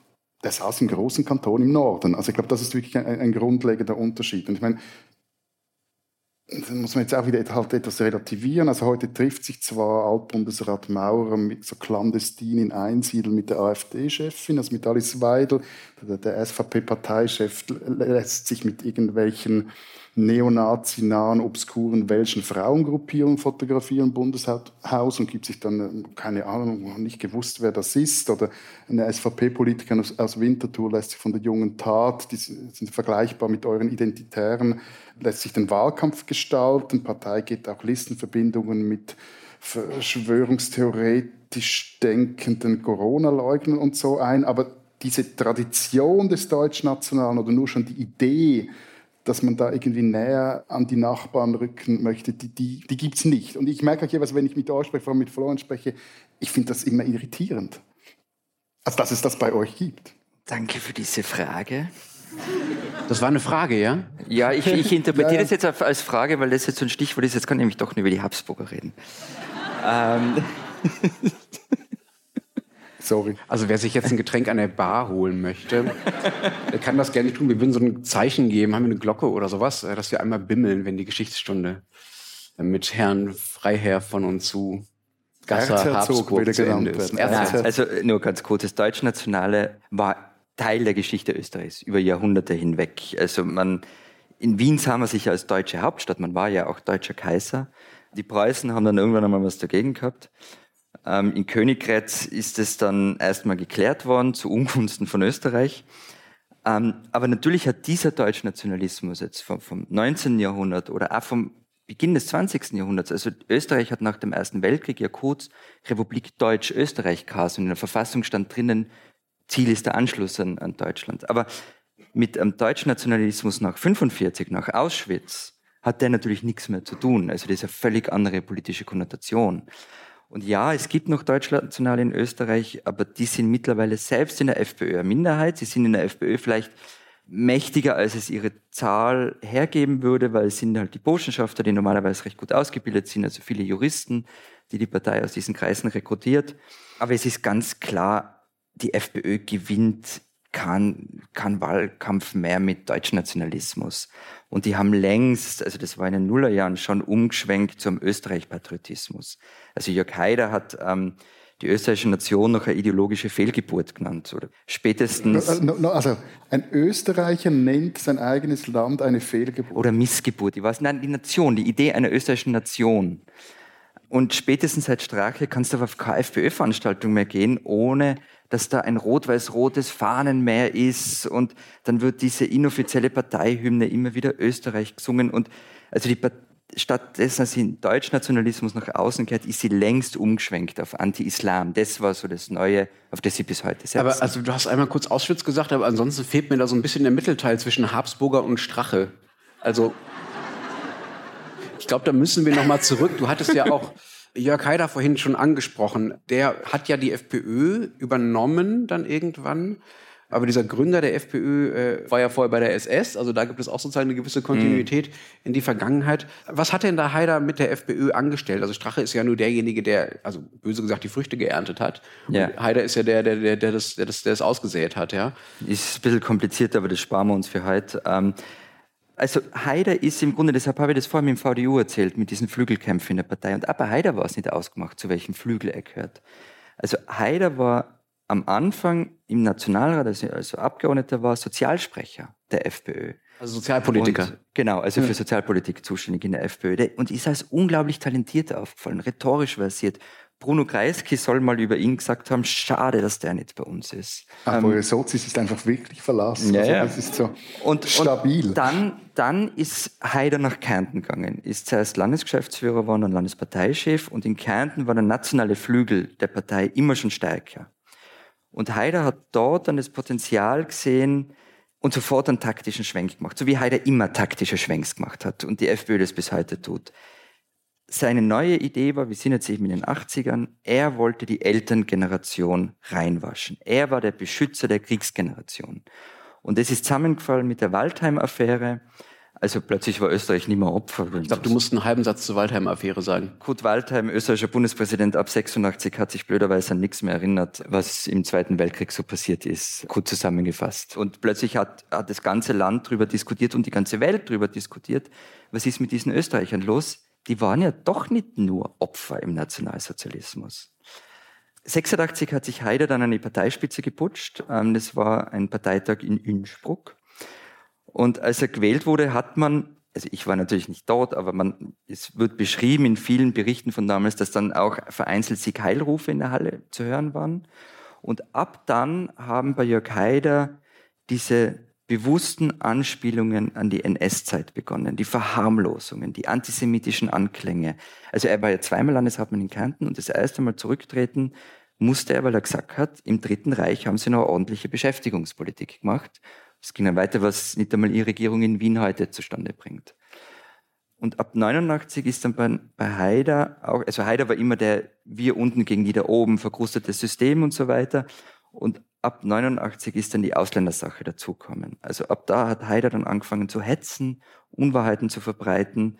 der saß im großen Kanton im Norden. Also ich glaube, das ist wirklich ein, ein grundlegender Unterschied. Und ich meine, muss man jetzt auch wieder halt etwas relativieren. Also heute trifft sich zwar Altbundesrat Maurer mit so clandestin in Einsiedel mit der AfD-Chefin, also mit Alice Weidel. Der, der SVP-Parteichef lässt sich mit irgendwelchen neonazi-nahen, obskuren welschen Frauengruppierungen fotografieren im Bundeshaus und gibt sich dann, äh, keine Ahnung, nicht gewusst, wer das ist. Oder eine SVP-Politikerin aus, aus, Winterthur lässt sich von der jungen Tat, die sind vergleichbar mit euren Identitären, lässt sich den Wahlkampf gestalten. Die Partei geht auch Listenverbindungen mit verschwörungstheoretisch denkenden Corona-Leugnern und so ein. Aber diese Tradition des Deutschnationalen oder nur schon die Idee, dass man da irgendwie näher an die Nachbarn rücken möchte, die, die, die gibt es nicht. Und ich merke auch jeweils, wenn ich mit euch spreche, vor allem mit Florian spreche, ich finde das immer irritierend. Also, dass es das bei euch gibt. Danke für diese Frage. Das war eine Frage, ja? Ja, ich, ich interpretiere ja, ja. das jetzt als Frage, weil das jetzt so ein Stichwort ist. Jetzt kann ich nämlich doch nicht über die Habsburger reden. ähm. Sorry. Also wer sich jetzt ein Getränk an der Bar holen möchte, der kann das gerne tun. Wir würden so ein Zeichen geben, haben wir eine Glocke oder sowas, äh, dass wir einmal bimmeln, wenn die Geschichtsstunde mit Herrn Freiherr von und zu Gasser Habsburg zu Ende ist. Also nur ganz kurz, das Deutschnationale war Teil der Geschichte Österreichs über Jahrhunderte hinweg. Also man, in Wien sah man sich als deutsche Hauptstadt, man war ja auch deutscher Kaiser. Die Preußen haben dann irgendwann einmal was dagegen gehabt. Ähm, in Königgrätz ist es dann erstmal geklärt worden, zu Ungunsten von Österreich. Ähm, aber natürlich hat dieser Deutschnationalismus jetzt vom, vom 19. Jahrhundert oder auch vom Beginn des 20. Jahrhunderts, also Österreich hat nach dem Ersten Weltkrieg ja kurz Republik Deutsch-Österreich geheißen und in der Verfassung stand drinnen, Ziel ist der Anschluss an, an Deutschland. Aber mit dem Deutschnationalismus nach 45, nach Auschwitz, hat der natürlich nichts mehr zu tun. Also das ist eine völlig andere politische Konnotation. Und ja, es gibt noch Deutschnationale in Österreich, aber die sind mittlerweile selbst in der FPÖ eine Minderheit. Sie sind in der FPÖ vielleicht mächtiger, als es ihre Zahl hergeben würde, weil es sind halt die Burschenschafter, die normalerweise recht gut ausgebildet sind, also viele Juristen, die die Partei aus diesen Kreisen rekrutiert. Aber es ist ganz klar, die FPÖ gewinnt keinen kein Wahlkampf mehr mit Deutschnationalismus. Und die haben längst, also das war in den Nullerjahren, schon umgeschwenkt zum Österreich-Patriotismus. Also Jörg Haider hat ähm, die österreichische Nation noch eine ideologische Fehlgeburt genannt. Oder spätestens. No, no, also ein Österreicher nennt sein eigenes Land eine Fehlgeburt. Oder Missgeburt. Ich weiß, nein, die Nation, die Idee einer österreichischen Nation. Und spätestens seit Strache kannst du auf KfPÖ-Veranstaltungen mehr gehen, ohne dass da ein rot-weiß-rotes Fahnenmeer ist und dann wird diese inoffizielle Parteihymne immer wieder Österreich gesungen und also die stattdessen, dass sie in Deutschnationalismus nach außen kehrt, ist sie längst umgeschwenkt auf Anti-Islam. Das war so das Neue, auf das sie bis heute setzen. Aber also du hast einmal kurz Auschwitz gesagt, aber ansonsten fehlt mir da so ein bisschen der Mittelteil zwischen Habsburger und Strache. Also glaube, da müssen wir noch mal zurück. Du hattest ja auch Jörg Haider vorhin schon angesprochen. Der hat ja die FPÖ übernommen dann irgendwann. Aber dieser Gründer der FPÖ äh, war ja vorher bei der SS, also da gibt es auch sozusagen eine gewisse Kontinuität mm. in die Vergangenheit. Was hat denn da Haider mit der FPÖ angestellt? Also Strache ist ja nur derjenige, der, also böse gesagt, die Früchte geerntet hat. Ja. Und Haider ist ja der, der, der, der, das, der, das, der das ausgesät hat, ja. Ist ein bisschen kompliziert, aber das sparen wir uns für heute. Ähm, also Haider ist im Grunde, deshalb habe ich das vorhin mit dem VDU erzählt, mit diesen Flügelkämpfen in der Partei. Und aber Haider war es nicht ausgemacht, zu welchem Flügel er gehört. Also Haider war am Anfang im Nationalrat, also, Abgeordneter war, Sozialsprecher der FPÖ. Also Sozialpolitiker. Und, genau, also für Sozialpolitik zuständig in der FPÖ. Und ist als unglaublich talentiert aufgefallen, rhetorisch versiert, Bruno Kreisky soll mal über ihn gesagt haben, schade, dass der nicht bei uns ist. Aber ähm, Sozis ist einfach wirklich verlassen. Ja, also. Das ist so und, stabil. Und dann, dann ist Haider nach Kärnten gegangen, ist zuerst Landesgeschäftsführer geworden und Landesparteichef und in Kärnten war der nationale Flügel der Partei immer schon stärker. Und Haider hat dort dann das Potenzial gesehen und sofort einen taktischen Schwenk gemacht, so wie Haider immer taktische Schwenks gemacht hat und die FPÖ das bis heute tut seine neue Idee war, wir sind jetzt eben in den 80ern, er wollte die Elterngeneration reinwaschen. Er war der Beschützer der Kriegsgeneration. Und das ist zusammengefallen mit der Waldheim-Affäre. Also plötzlich war Österreich nicht mehr Opfer. Ich glaube, du musst einen halben Satz zur Waldheim-Affäre sagen. Kurt Waldheim, österreichischer Bundespräsident ab 86, hat sich blöderweise an nichts mehr erinnert, was im Zweiten Weltkrieg so passiert ist, kurz zusammengefasst. Und plötzlich hat, hat das ganze Land darüber diskutiert und die ganze Welt darüber diskutiert, was ist mit diesen Österreichern los? Die waren ja doch nicht nur Opfer im Nationalsozialismus. 86 hat sich Haider dann an die Parteispitze geputscht. Ähm, das war ein Parteitag in Innsbruck. Und als er gewählt wurde, hat man, also ich war natürlich nicht dort, aber man, es wird beschrieben in vielen Berichten von damals, dass dann auch vereinzelt Sieg Heilrufe in der Halle zu hören waren. Und ab dann haben bei Jörg Haider diese bewussten Anspielungen an die NS-Zeit begonnen, die Verharmlosungen, die antisemitischen Anklänge. Also er war ja zweimal Landeshauptmann in Kärnten und das erste Mal zurücktreten musste er, weil er gesagt hat, im Dritten Reich haben sie noch ordentliche Beschäftigungspolitik gemacht. Es ging dann weiter, was nicht einmal ihre Regierung in Wien heute zustande bringt. Und ab 89 ist dann bei, bei Haider auch, also Haider war immer der wir unten gegen die da oben, verkrustetes System und so weiter. Und ab 89 ist dann die Ausländersache dazugekommen. Also ab da hat Haider dann angefangen zu hetzen, Unwahrheiten zu verbreiten.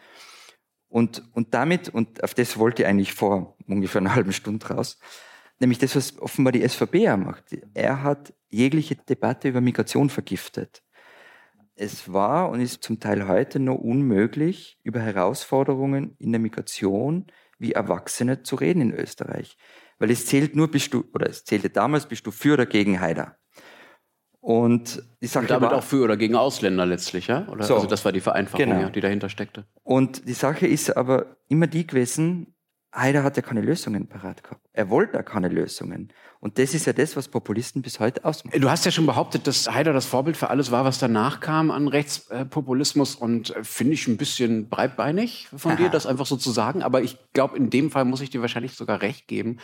Und, und damit, und auf das wollte ich eigentlich vor ungefähr einer halben Stunde raus, nämlich das, was offenbar die SVP macht. Er hat jegliche Debatte über Migration vergiftet. Es war und ist zum Teil heute noch unmöglich, über Herausforderungen in der Migration wie Erwachsene zu reden in Österreich. Weil es zählt nur, bist du, oder es zählte damals, bist du für oder gegen Haider. Und die Sache Und damit war, auch für oder gegen Ausländer letztlich, ja? Oder? So. Also das war die Vereinfachung, Genau. ja, die dahinter steckte. Und die Sache ist aber immer die gewesen, Haider hat ja keine Lösungen parat gehabt. Er wollte ja keine Lösungen. Und das ist ja das, was Populisten bis heute ausmachen. Du hast ja schon behauptet, dass Haider das Vorbild für alles war, was danach kam an Rechtspopulismus und äh, finde ich ein bisschen breitbeinig von dir, das einfach so zu sagen. Aber ich glaube, in dem Fall muss ich dir wahrscheinlich sogar recht geben.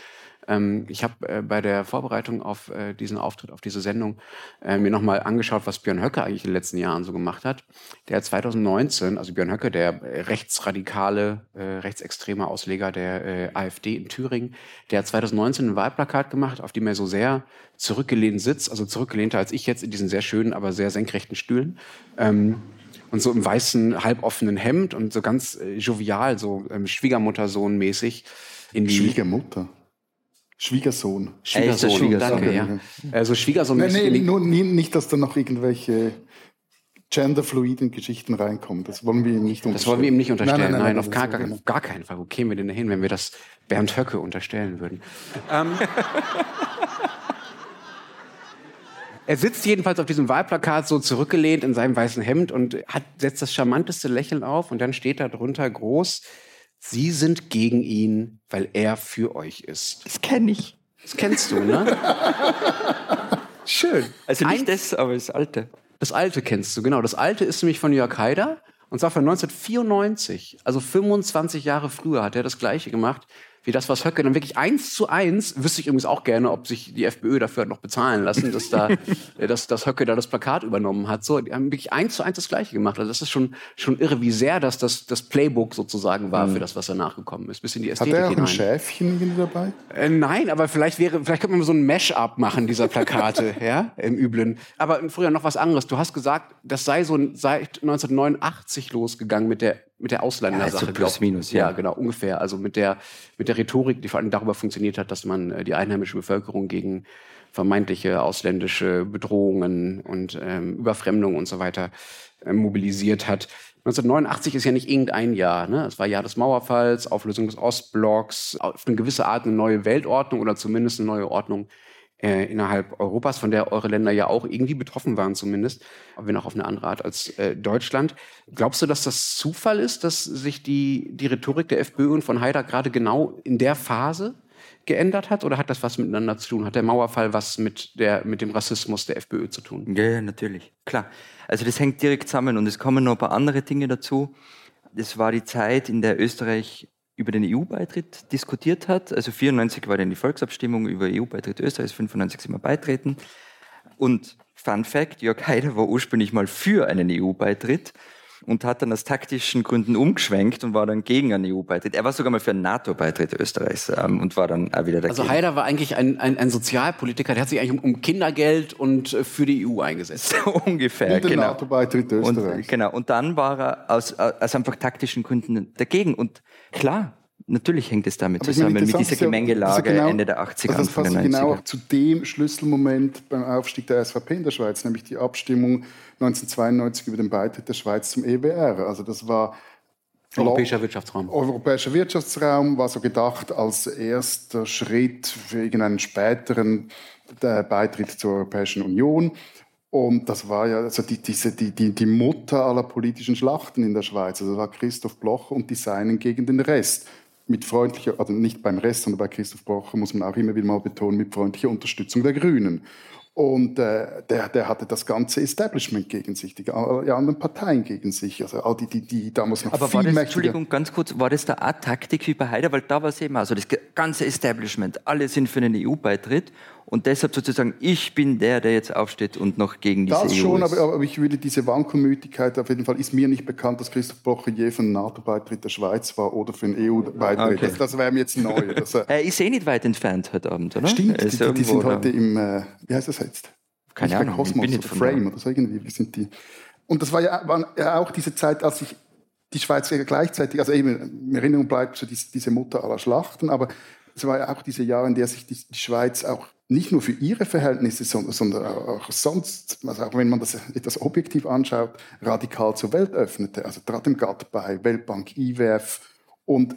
Ähm, ich habe äh, bei der Vorbereitung auf äh, diesen Auftritt, auf diese Sendung, äh, mir nochmal angeschaut, was Björn Höcke eigentlich in den letzten Jahren so gemacht hat. Der hat 2019, also Björn Höcke, der äh, rechtsradikale, äh, rechtsextreme Ausleger der äh, AfD in Thüringen, der hat 2019 ein Wahlplakat gemacht, auf dem er so sehr zurückgelehnt sitzt, also zurückgelehnter als ich jetzt in diesen sehr schönen, aber sehr senkrechten Stühlen. Ähm, und so im weißen, halboffenen Hemd und so ganz äh, jovial, so ähm, Schwiegermutter-Sohn-mäßig in die Schwiegermutter. Schwiegersohn. Er der Schwiegersohn. danke, ja. Also Schwiegersohn Nee, mäßig nee, in die- nur, nicht, dass da noch irgendwelche genderfluiden Geschichten reinkommen. Das wollen wir ihm nicht unterstellen. Das wollen wir ihm nicht unterstellen. Nein, Nein, nein, nein, auf, gar, gar, auf gar keinen Fall. Wo kämen wir denn dahin, wenn wir das Bernd Höcke unterstellen würden? ähm, er sitzt jedenfalls auf diesem Wahlplakat so zurückgelehnt in seinem weißen Hemd und hat, setzt das charmanteste Lächeln auf und dann steht da drunter groß, Sie sind gegen ihn, weil er für euch ist. Das kenne ich. Das kennst du, ne? Schön. Also nicht Ein- das, aber das Alte. Das alte kennst du, genau. Das alte ist nämlich von Jörg Haider und zwar von 1994. Also 25 Jahre früher hat er das Gleiche gemacht wie das, was Höcke dann wirklich eins zu eins, wüsste ich übrigens auch gerne, ob sich die FPÖ dafür hat noch bezahlen lassen, dass da, dass, dass Höcke da das Plakat übernommen hat. So, die haben wirklich eins zu eins das Gleiche gemacht. Also das ist schon, schon irre, wie sehr das, das, das Playbook sozusagen war für das, was danach gekommen ist. Bis in die Hat Ästhetik er auch ein hinein. Schäfchen irgendwie dabei? Äh, nein, aber vielleicht wäre, vielleicht könnte man so ein Mash-up machen dieser Plakate, ja, im Üblen. Aber früher noch was anderes. Du hast gesagt, das sei so seit 1989 losgegangen mit der mit der Ausländersache. Ja, plus, minus, ja. ja. genau, ungefähr. Also mit der mit der Rhetorik, die vor allem darüber funktioniert hat, dass man äh, die einheimische Bevölkerung gegen vermeintliche ausländische Bedrohungen und ähm, Überfremdung und so weiter äh, mobilisiert hat. 1989 ist ja nicht irgendein Jahr. Ne? Es war Jahr des Mauerfalls, Auflösung des Ostblocks, auf eine gewisse Art eine neue Weltordnung oder zumindest eine neue Ordnung äh, innerhalb Europas, von der eure Länder ja auch irgendwie betroffen waren zumindest, wenn auch auf eine andere Art als äh, Deutschland. Glaubst du, dass das Zufall ist, dass sich die, die Rhetorik der FPÖ und von Haider gerade genau in der Phase geändert hat oder hat das was miteinander zu tun? Hat der Mauerfall was mit, der, mit dem Rassismus der FPÖ zu tun? Ja, ja, natürlich. Klar. Also das hängt direkt zusammen und es kommen noch ein paar andere Dinge dazu. Das war die Zeit, in der Österreich über den EU-Beitritt diskutiert hat. Also 94 war dann die Volksabstimmung über EU-Beitritt Österreichs, 95 sind wir beitreten. Und Fun Fact, Jörg Haider war ursprünglich mal für einen EU-Beitritt und hat dann aus taktischen Gründen umgeschwenkt und war dann gegen einen EU-Beitritt. Er war sogar mal für einen NATO-Beitritt Österreichs ähm, und war dann auch wieder dagegen. Also Haider war eigentlich ein, ein, ein Sozialpolitiker, der hat sich eigentlich um, um Kindergeld und äh, für die EU eingesetzt. so ungefähr, Und genau. NATO-Beitritt Österreichs. Und, genau. Und dann war er aus, aus einfach taktischen Gründen dagegen. Und klar, natürlich hängt es damit Aber zusammen, mit dieser ja, Gemengelage er genau- Ende der 80er, also das Anfang der genau 90er. auch zu dem Schlüsselmoment beim Aufstieg der SVP in der Schweiz, nämlich die Abstimmung 1992 über den Beitritt der Schweiz zum EWR. Also das war Europäischer Wirtschaftsraum. Europäischer Wirtschaftsraum war so gedacht als erster Schritt für irgendeinen späteren äh, Beitritt zur Europäischen Union. Und das war ja also die, diese, die, die, die Mutter aller politischen Schlachten in der Schweiz. Also das war Christoph Blocher und die Seinen gegen den Rest. Mit freundlicher, also nicht beim Rest, sondern bei Christoph Blocher muss man auch immer wieder mal betonen, mit freundlicher Unterstützung der Grünen. Und äh, der, der hatte das ganze Establishment gegen sich, die, die anderen Parteien gegen sich, also all die, die, die damals noch Aber viel war das, Entschuldigung, ganz kurz, war das da auch Taktik wie bei Haider? Weil da war es eben also das ganze Establishment, alle sind für einen EU-Beitritt und deshalb sozusagen, ich bin der, der jetzt aufsteht und noch gegen diese das EU schon, ist. aber, aber ich würde diese Wankelmütigkeit, auf jeden Fall ist mir nicht bekannt, dass Christoph Blocher je für einen NATO-Beitritt der Schweiz war oder für einen EU-Beitritt. Okay. Das, das wäre mir jetzt neu. Das, äh, Er ist eh nicht weit entfernt heute Abend, oder? stimmt, die, die, die sind heute im, äh, wie heißt das jetzt? Keine Nicht Ahnung, ich Cosmos bin nicht oder Frame oder so irgendwie, wie sind die? Und das war ja, ja auch diese Zeit, als sich die Schweiz gleichzeitig, also eben, in Erinnerung bleibt so diese, diese Mutter aller Schlachten, aber es war ja auch diese Jahre, in der sich die, die Schweiz auch nicht nur für ihre Verhältnisse, sondern, sondern auch sonst, also auch wenn man das etwas objektiv anschaut, radikal zur Welt öffnete. Also trat dem GATT bei, Weltbank, IWF und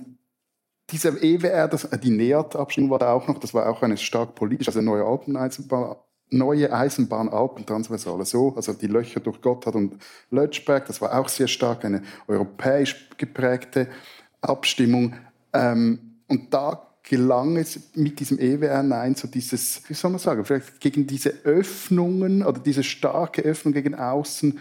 dieser EWR, das, äh, die NEAT-Abstimmung war da auch noch, das war auch eine stark politisch, also neue Alpeneisenbahn, neue Eisenbahn Alpentransversale so, also die Löcher durch Gotthard und Lötschberg, das war auch sehr stark eine europäisch geprägte Abstimmung. Ähm, und da gelang es mit diesem EWR Nein so dieses, wie soll man sagen, vielleicht gegen diese Öffnungen oder diese starke Öffnung gegen außen,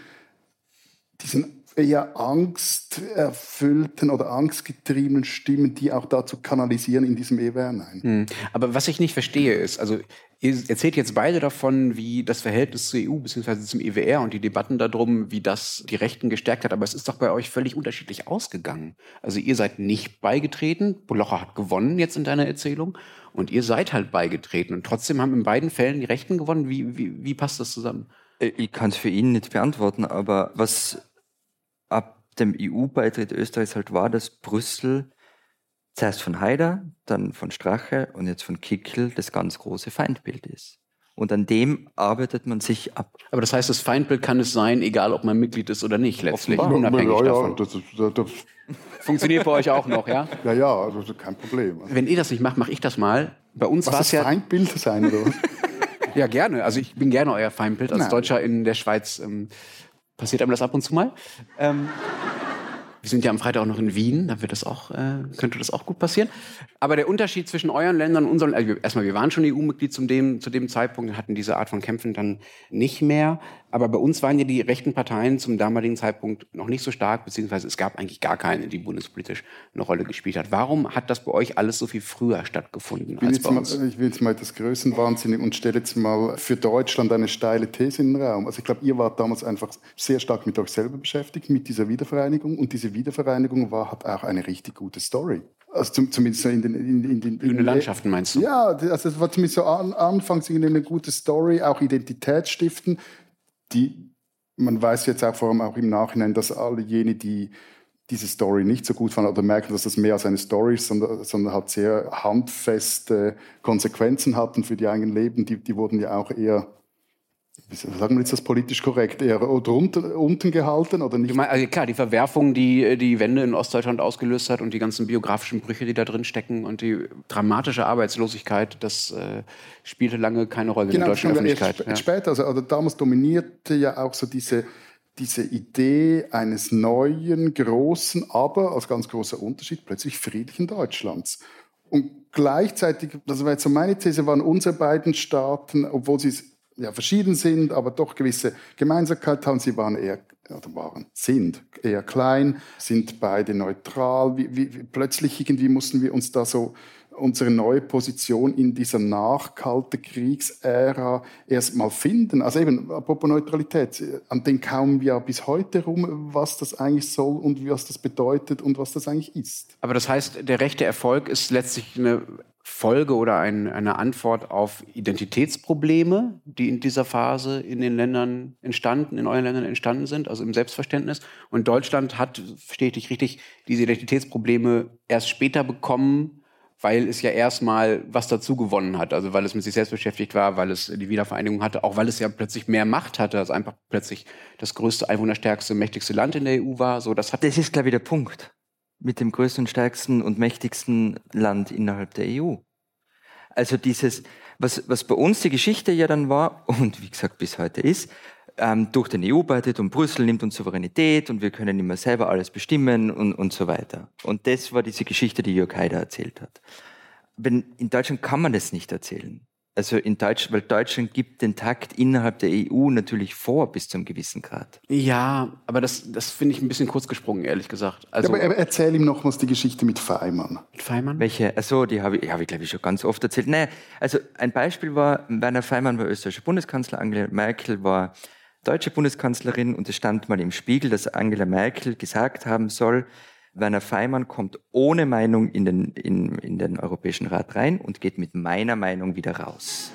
diesen eher angsterfüllten oder angstgetriebenen Stimmen, die auch dazu kanalisieren in diesem EWR Nein. Hm. Aber was ich nicht verstehe ist, also ihr erzählt jetzt beide davon, wie das Verhältnis zur EU bzw. zum EWR und die Debatten darum, wie das die Rechten gestärkt hat. Aber es ist doch bei euch völlig unterschiedlich ausgegangen. Also ihr seid nicht beigetreten, Bolocher hat gewonnen jetzt in deiner Erzählung und ihr seid halt beigetreten und trotzdem haben in beiden Fällen die Rechten gewonnen. Wie, wie, wie passt das zusammen? Äh, Ich kann es für ihn nicht beantworten, aber was ab dem EU-Beitritt Österreichs halt war, dass Brüssel zuerst von Haider, dann von Strache und jetzt von Kickel das ganz große Feindbild ist. Und an dem arbeitet man sich ab. Aber das heißt, das Feindbild kann es sein, egal ob man Mitglied ist oder nicht, letztlich, Offenbar. unabhängig ja, ja, davon. das, das, das, Funktioniert bei euch auch noch, ja? ja, ja, also kein Problem. Wenn ihr das nicht macht, mache ich das mal. Bei uns war das es ja Feindbild sein oder? Ja, gerne. Also ich bin gerne euer Feindbild. Als Nein. Deutscher in der Schweiz ähm, passiert einem das ab und zu mal. Ähm, wir sind ja am Freitag auch noch in Wien, da wird das auch, äh, könnte das auch gut passieren. Aber der Unterschied zwischen euren Ländern und unseren, also erstmal, wir waren schon EU-Mitglied zu dem, zu dem Zeitpunkt, hatten diese Art von Kämpfen dann nicht mehr. Aber bei uns waren ja die rechten Parteien zum damaligen Zeitpunkt noch nicht so stark, beziehungsweise es gab eigentlich gar keine, die bundespolitisch eine Rolle gespielt hat. Warum hat das bei euch alles so viel früher stattgefunden als bei mal, uns? ich will jetzt mal etwas größenwahnsinnig und stelle jetzt mal für Deutschland eine steile These in den Raum. Also ich glaube, ihr wart damals einfach sehr stark mit euch selber beschäftigt, mit dieser Wiedervereinigung. Und diese Wiedervereinigung war, hat auch eine richtig gute Story. Also zum, zumindest so in den... In, in, den- in, Landschaften meinst du? Ja, also es war zumindest so an, anfangs eine gute Story, auch Identität stiften, die, man weiß jetzt auch vor allem auch im Nachhinein, dass alle jene, die diese Story nicht so gut fanden oder merken, dass das mehr als eine Story ist, sondern, sondern halt sehr handfeste Konsequenzen hatten für die eigenen Leben, die, die wurden ja auch eher, sagen wir jetzt das politisch korrekt, eher drunter, unten gehalten oder nicht Ich meine, also klar, die Verwerfung, die die Wende in Ostdeutschland ausgelöst hat und die ganzen biografischen Brüche, die da drin stecken und die dramatische Arbeitslosigkeit, das äh, spielte lange keine Rolle in der deutschen das kam ja erst Öffentlichkeit. sp- später, also, also damals dominierte ja auch so diese, diese Idee eines neuen, großen, aber als ganz großer Unterschied plötzlich friedlichen Deutschlands. Und gleichzeitig, das war jetzt so meine These, waren unsere beiden Staaten, obwohl sie ja, verschieden sind, aber doch gewisse Gemeinsamkeit haben, sie waren eher, oder waren, sind eher klein, sind beide neutral. Wie, wie, plötzlich irgendwie mussten wir uns da so unsere neue Position in dieser nachkalte Kriegsära erstmal finden. Also eben, apropos Neutralität, an den kaum wir bis heute rum, was das eigentlich soll und was das bedeutet und was das eigentlich ist. Aber das heißt, der rechte Erfolg ist letztlich eine Folge oder ein, eine Antwort auf Identitätsprobleme, die in dieser Phase in den Ländern entstanden, in euren Ländern entstanden sind, also im Selbstverständnis. Und Deutschland hat, verstehe ich dich richtig, diese Identitätsprobleme erst später bekommen, weil es ja erstmal was dazu gewonnen hat. Also weil es mit sich selbst beschäftigt war, weil es die Wiedervereinigung hatte, auch weil es ja plötzlich mehr Macht hatte, also einfach plötzlich das größte, einwohnerstärkste, mächtigste Land in der EU war. So, das hat Das ist, glaube ich, der Punkt. Mit dem größten, stärksten und mächtigsten Land innerhalb der EU. Also dieses, was, was bei uns die Geschichte ja dann war und wie gesagt bis heute ist, ähm, durch den EU-Beitritt und Brüssel nimmt uns Souveränität und wir können immer selber alles bestimmen und, und so weiter. Und das war diese Geschichte, die Jörg Haider erzählt hat. Wenn, in Deutschland kann man das nicht erzählen. Also in Deutschland, weil Deutschland gibt den Takt innerhalb der EU natürlich vor bis zum gewissen Grad. Ja, aber das, das finde ich ein bisschen kurz gesprungen, ehrlich gesagt. Also, ja, aber erzähl ihm nochmals die Geschichte mit Feimann. Mit Feimann? Welche? Also die habe ich, hab ich glaube ich, schon ganz oft erzählt. Naja, also ein Beispiel war, Werner Feimann war österreichischer Bundeskanzler, Angela Merkel war deutsche Bundeskanzlerin und es stand mal im Spiegel, dass Angela Merkel gesagt haben soll, Werner Feimann kommt ohne Meinung in den, in, in den Europäischen Rat rein und geht mit meiner Meinung wieder raus.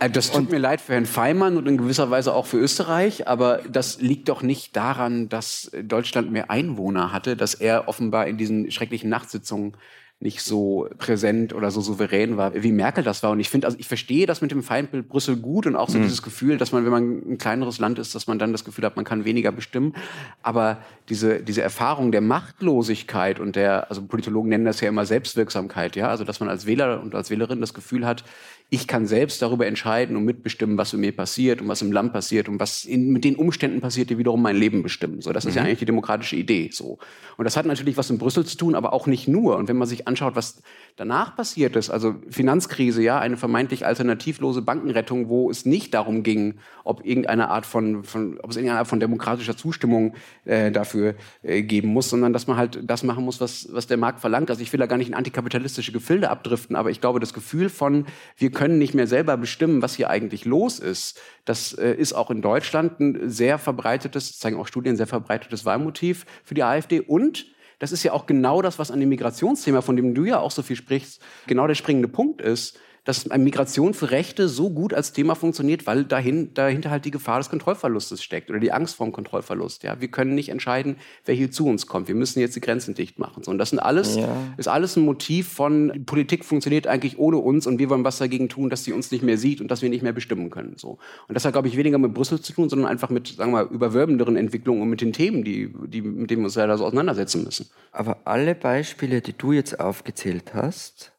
Äh, das tut und, mir leid für Herrn Feimann und in gewisser Weise auch für Österreich, aber das liegt doch nicht daran, dass Deutschland mehr Einwohner hatte, dass er offenbar in diesen schrecklichen Nachtsitzungen nicht so präsent oder so souverän war, wie Merkel das war. Und ich finde, also ich verstehe das mit dem Feindbild Brüssel gut und auch so mhm. dieses Gefühl, dass man, wenn man ein kleineres Land ist, dass man dann das Gefühl hat, man kann weniger bestimmen. Aber diese, diese Erfahrung der Machtlosigkeit und der, also Politologen nennen das ja immer Selbstwirksamkeit, ja, also dass man als Wähler und als Wählerin das Gefühl hat, ich kann selbst darüber entscheiden und mitbestimmen, was mit mir passiert und was im Land passiert und was in, mit den Umständen passiert, die wiederum mein Leben bestimmen. So, das ist ja mhm. eigentlich die demokratische Idee. So. Und das hat natürlich was in Brüssel zu tun, aber auch nicht nur. Und wenn man sich anschaut, was danach passiert ist, also Finanzkrise, ja, eine vermeintlich alternativlose Bankenrettung, wo es nicht darum ging, ob irgendeine Art von, von ob es irgendeine Art von demokratischer Zustimmung äh, dafür äh, geben muss, sondern dass man halt das machen muss, was, was der Markt verlangt. Also ich will da gar nicht in antikapitalistische Gefilde abdriften, aber ich glaube, das Gefühl von, wir können nicht mehr selber bestimmen, was hier eigentlich los ist, das äh, ist auch in Deutschland ein sehr verbreitetes, zeigen auch Studien, sehr verbreitetes Wahlmotiv für die AfD. Und das ist ja auch genau das, was an dem Migrationsthema, von dem du ja auch so viel sprichst, genau der springende Punkt ist dass Migration für Rechte so gut als Thema funktioniert, weil dahin, dahinter halt die Gefahr des Kontrollverlustes steckt oder die Angst vor dem Kontrollverlust. Ja, wir können nicht entscheiden, wer hier zu uns kommt. Wir müssen jetzt die Grenzen dicht machen. So, und das sind alles, ja. ist alles ein Motiv von Politik funktioniert eigentlich ohne uns und wir wollen was dagegen tun, dass sie uns nicht mehr sieht und dass wir nicht mehr bestimmen können. So. Und das hat, glaube ich, weniger mit Brüssel zu tun, sondern einfach mit, sagen wir mal, überwölbenderen Entwicklungen und mit den Themen, die, die, mit denen wir uns leider so auseinandersetzen müssen. Aber alle Beispiele, die du jetzt aufgezählt hast,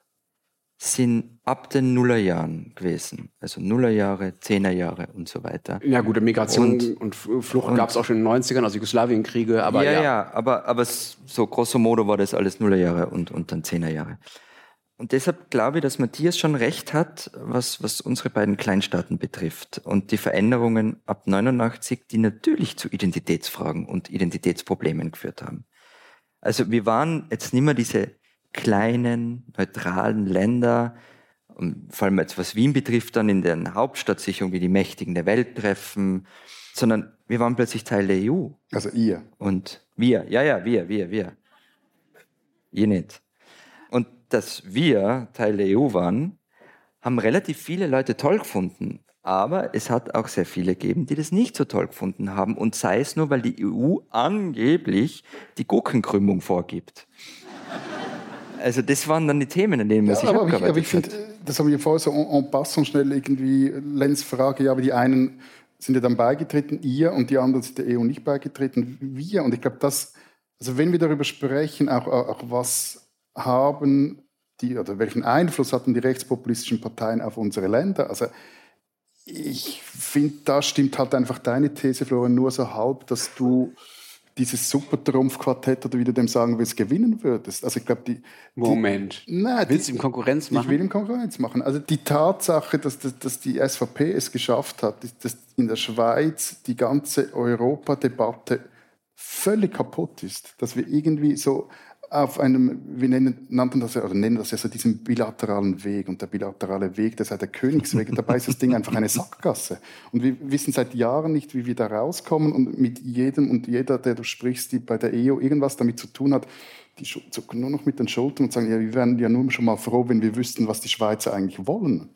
sind ab den Nullerjahren gewesen. Also Nullerjahre, Zehnerjahre und so weiter. Ja gut, Migration und, und Flucht gab es auch schon in den 90ern, also Jugoslawienkriege, aber ja. Ja, ja, aber, aber so grosso modo war das alles Nullerjahre und, und dann Zehnerjahre. Und deshalb glaube ich, dass Matthias schon recht hat, was, was unsere beiden Kleinstaaten betrifft. Und die Veränderungen ab 89, die natürlich zu Identitätsfragen und Identitätsproblemen geführt haben. Also wir waren jetzt nicht mehr diese kleinen, neutralen Länder, und vor allem jetzt was Wien betrifft, dann in der Hauptstadt sich irgendwie die Mächtigen der Welt treffen, sondern wir waren plötzlich Teil der EU. Also ihr. Und wir, ja, ja, wir, wir, wir. Ihr nicht. Und dass wir Teil der EU waren, haben relativ viele Leute toll gefunden. Aber es hat auch sehr viele gegeben, die das nicht so toll gefunden haben. Und sei es nur, weil die EU angeblich die Gurkenkrümmung vorgibt. Also das waren dann die Themen, an denen man ja, sich aber abgearbeitet ich, aber ich finde, das haben wir vorher so en, en passant schnell irgendwie Lenz Frage, ja, aber die einen sind ja dann beigetreten, ihr, und die anderen sind der EU nicht beigetreten, wir. Und ich glaube, das, also wenn wir darüber sprechen, auch, auch was haben die, oder welchen Einfluss hatten die rechtspopulistischen Parteien auf unsere Länder, also ich finde, da stimmt halt einfach deine These, Florian, nur so halb, dass du dieses Supertrumpfquartett oder wie du dem sagen willst, gewinnen würdest. Also ich glaube, die, die Moment. Nein, willst du ihm Konkurrenz machen? Ich will ihm Konkurrenz machen. Also die Tatsache, dass, dass, dass die SVP es geschafft hat, dass in der Schweiz die ganze Europadebatte völlig kaputt ist, dass wir irgendwie so auf einem, wir nennen, nannten das ja, oder nennen das ja so diesen bilateralen Weg. Und der bilaterale Weg, das ist ja der Königsweg. Und dabei ist das Ding einfach eine Sackgasse. Und wir wissen seit Jahren nicht, wie wir da rauskommen. Und mit jedem und jeder, der du sprichst, die bei der EU irgendwas damit zu tun hat, die zucken nur noch mit den Schultern und sagen, ja, wir wären ja nur schon mal froh, wenn wir wüssten, was die Schweizer eigentlich wollen.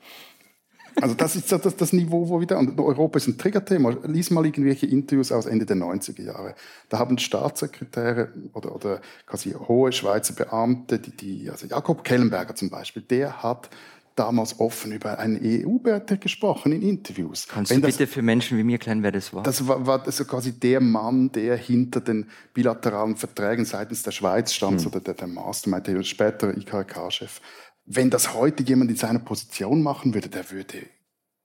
Also das ist das, das Niveau, wo wieder, und Europa ist ein Triggerthema. Lies mal irgendwelche Interviews aus Ende der 90er Jahre. Da haben Staatssekretäre oder, oder quasi hohe Schweizer Beamte, die, die, also Jakob Kellenberger zum Beispiel, der hat damals offen über einen EU-Beitritt gesprochen in Interviews. Kannst Wenn du bitte für Menschen wie mir erklären, wer das war? Das war, war also quasi der Mann, der hinter den bilateralen Verträgen seitens der Schweiz stand, hm. oder der, der Mastermind, der später IKK-Chef wenn das heute jemand in seiner Position machen würde, der würde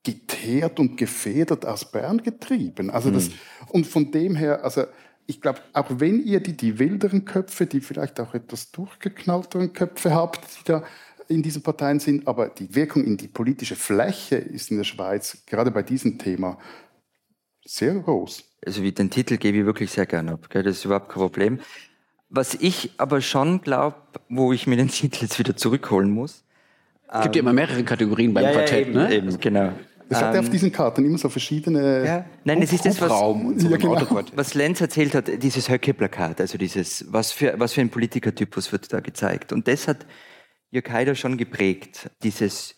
geteert und gefedert aus Bern getrieben. Also das, mhm. Und von dem her, also ich glaube, auch wenn ihr die, die wilderen Köpfe, die vielleicht auch etwas durchgeknallteren Köpfe habt, die da in diesen Parteien sind, aber die Wirkung in die politische Fläche ist in der Schweiz gerade bei diesem Thema sehr groß. Also wie den Titel gebe ich wirklich sehr gerne ab. Gell? Das ist überhaupt kein Problem. Was ich aber schon glaube, wo ich mir den Titel jetzt wieder zurückholen muss. Es gibt ja immer mehrere Kategorien beim ja, Quartett, ja, eben, ne? Eben, genau. Das hat er auf diesen Karten immer so verschiedene. Ja. Nein, es ist das, was, und so Ja, genau. Was Lenz erzählt hat, dieses Höcke-Plakat, also dieses, was für, was für ein Politikertypus wird da gezeigt. Und das hat Jörg Haider schon geprägt, dieses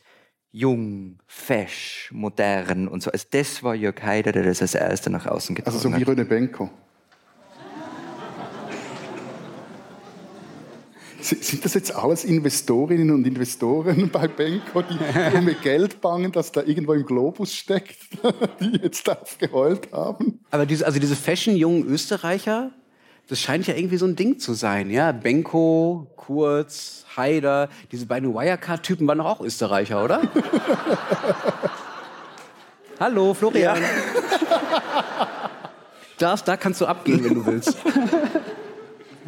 jung, fesch, modern und so. Also das war Jörg Haider, der das als erster nach außen getragen Also so wie hat. Röne Benko. Sind das jetzt alles Investorinnen und Investoren bei Benko, die die mit Geld bangen, das da irgendwo im Globus steckt, die jetzt aufgeheult haben? Aber diese, also diese Fashion-jungen Österreicher, das scheint ja irgendwie so ein Ding zu sein, ja? Benko, Kurz, Haider, diese beiden Wirecard-Typen waren doch auch Österreicher, oder? Hallo, Florian. Das, da kannst du abgehen, wenn du willst.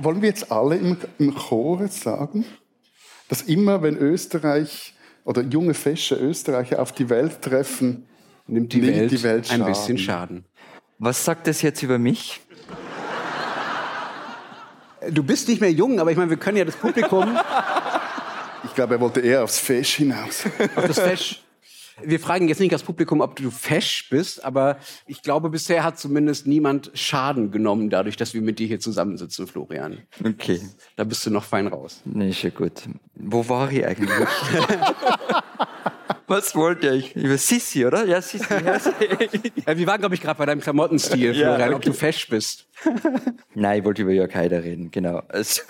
Wollen wir jetzt alle im, im Chor sagen, dass immer, wenn Österreich oder junge, fesche Österreicher auf die Welt treffen, Nimmt die, Nimmt Welt, die Welt ein bisschen Schaden. Was sagt das jetzt über mich? Du bist nicht mehr jung, aber ich meine, wir können ja das Publikum ich glaube, er wollte eher aufs Fesch hinaus. auf das Fesch. Wir fragen jetzt nicht das Publikum, ob du fesch bist, aber ich glaube, bisher hat zumindest niemand Schaden genommen, dadurch, dass wir mit dir hier zusammensitzen, Florian. Okay, Da bist du noch fein raus. nee, ja gut. Wo war ich eigentlich? Was wollte ich? Über Sissi, oder? Ja, Sissi. Ja. Ja, wir waren, glaube ich, gerade bei deinem Klamottenstil, Ja, Florian, ob okay. du fesch bist. Nein, ich wollte über Jörg Haider reden, genau. Also,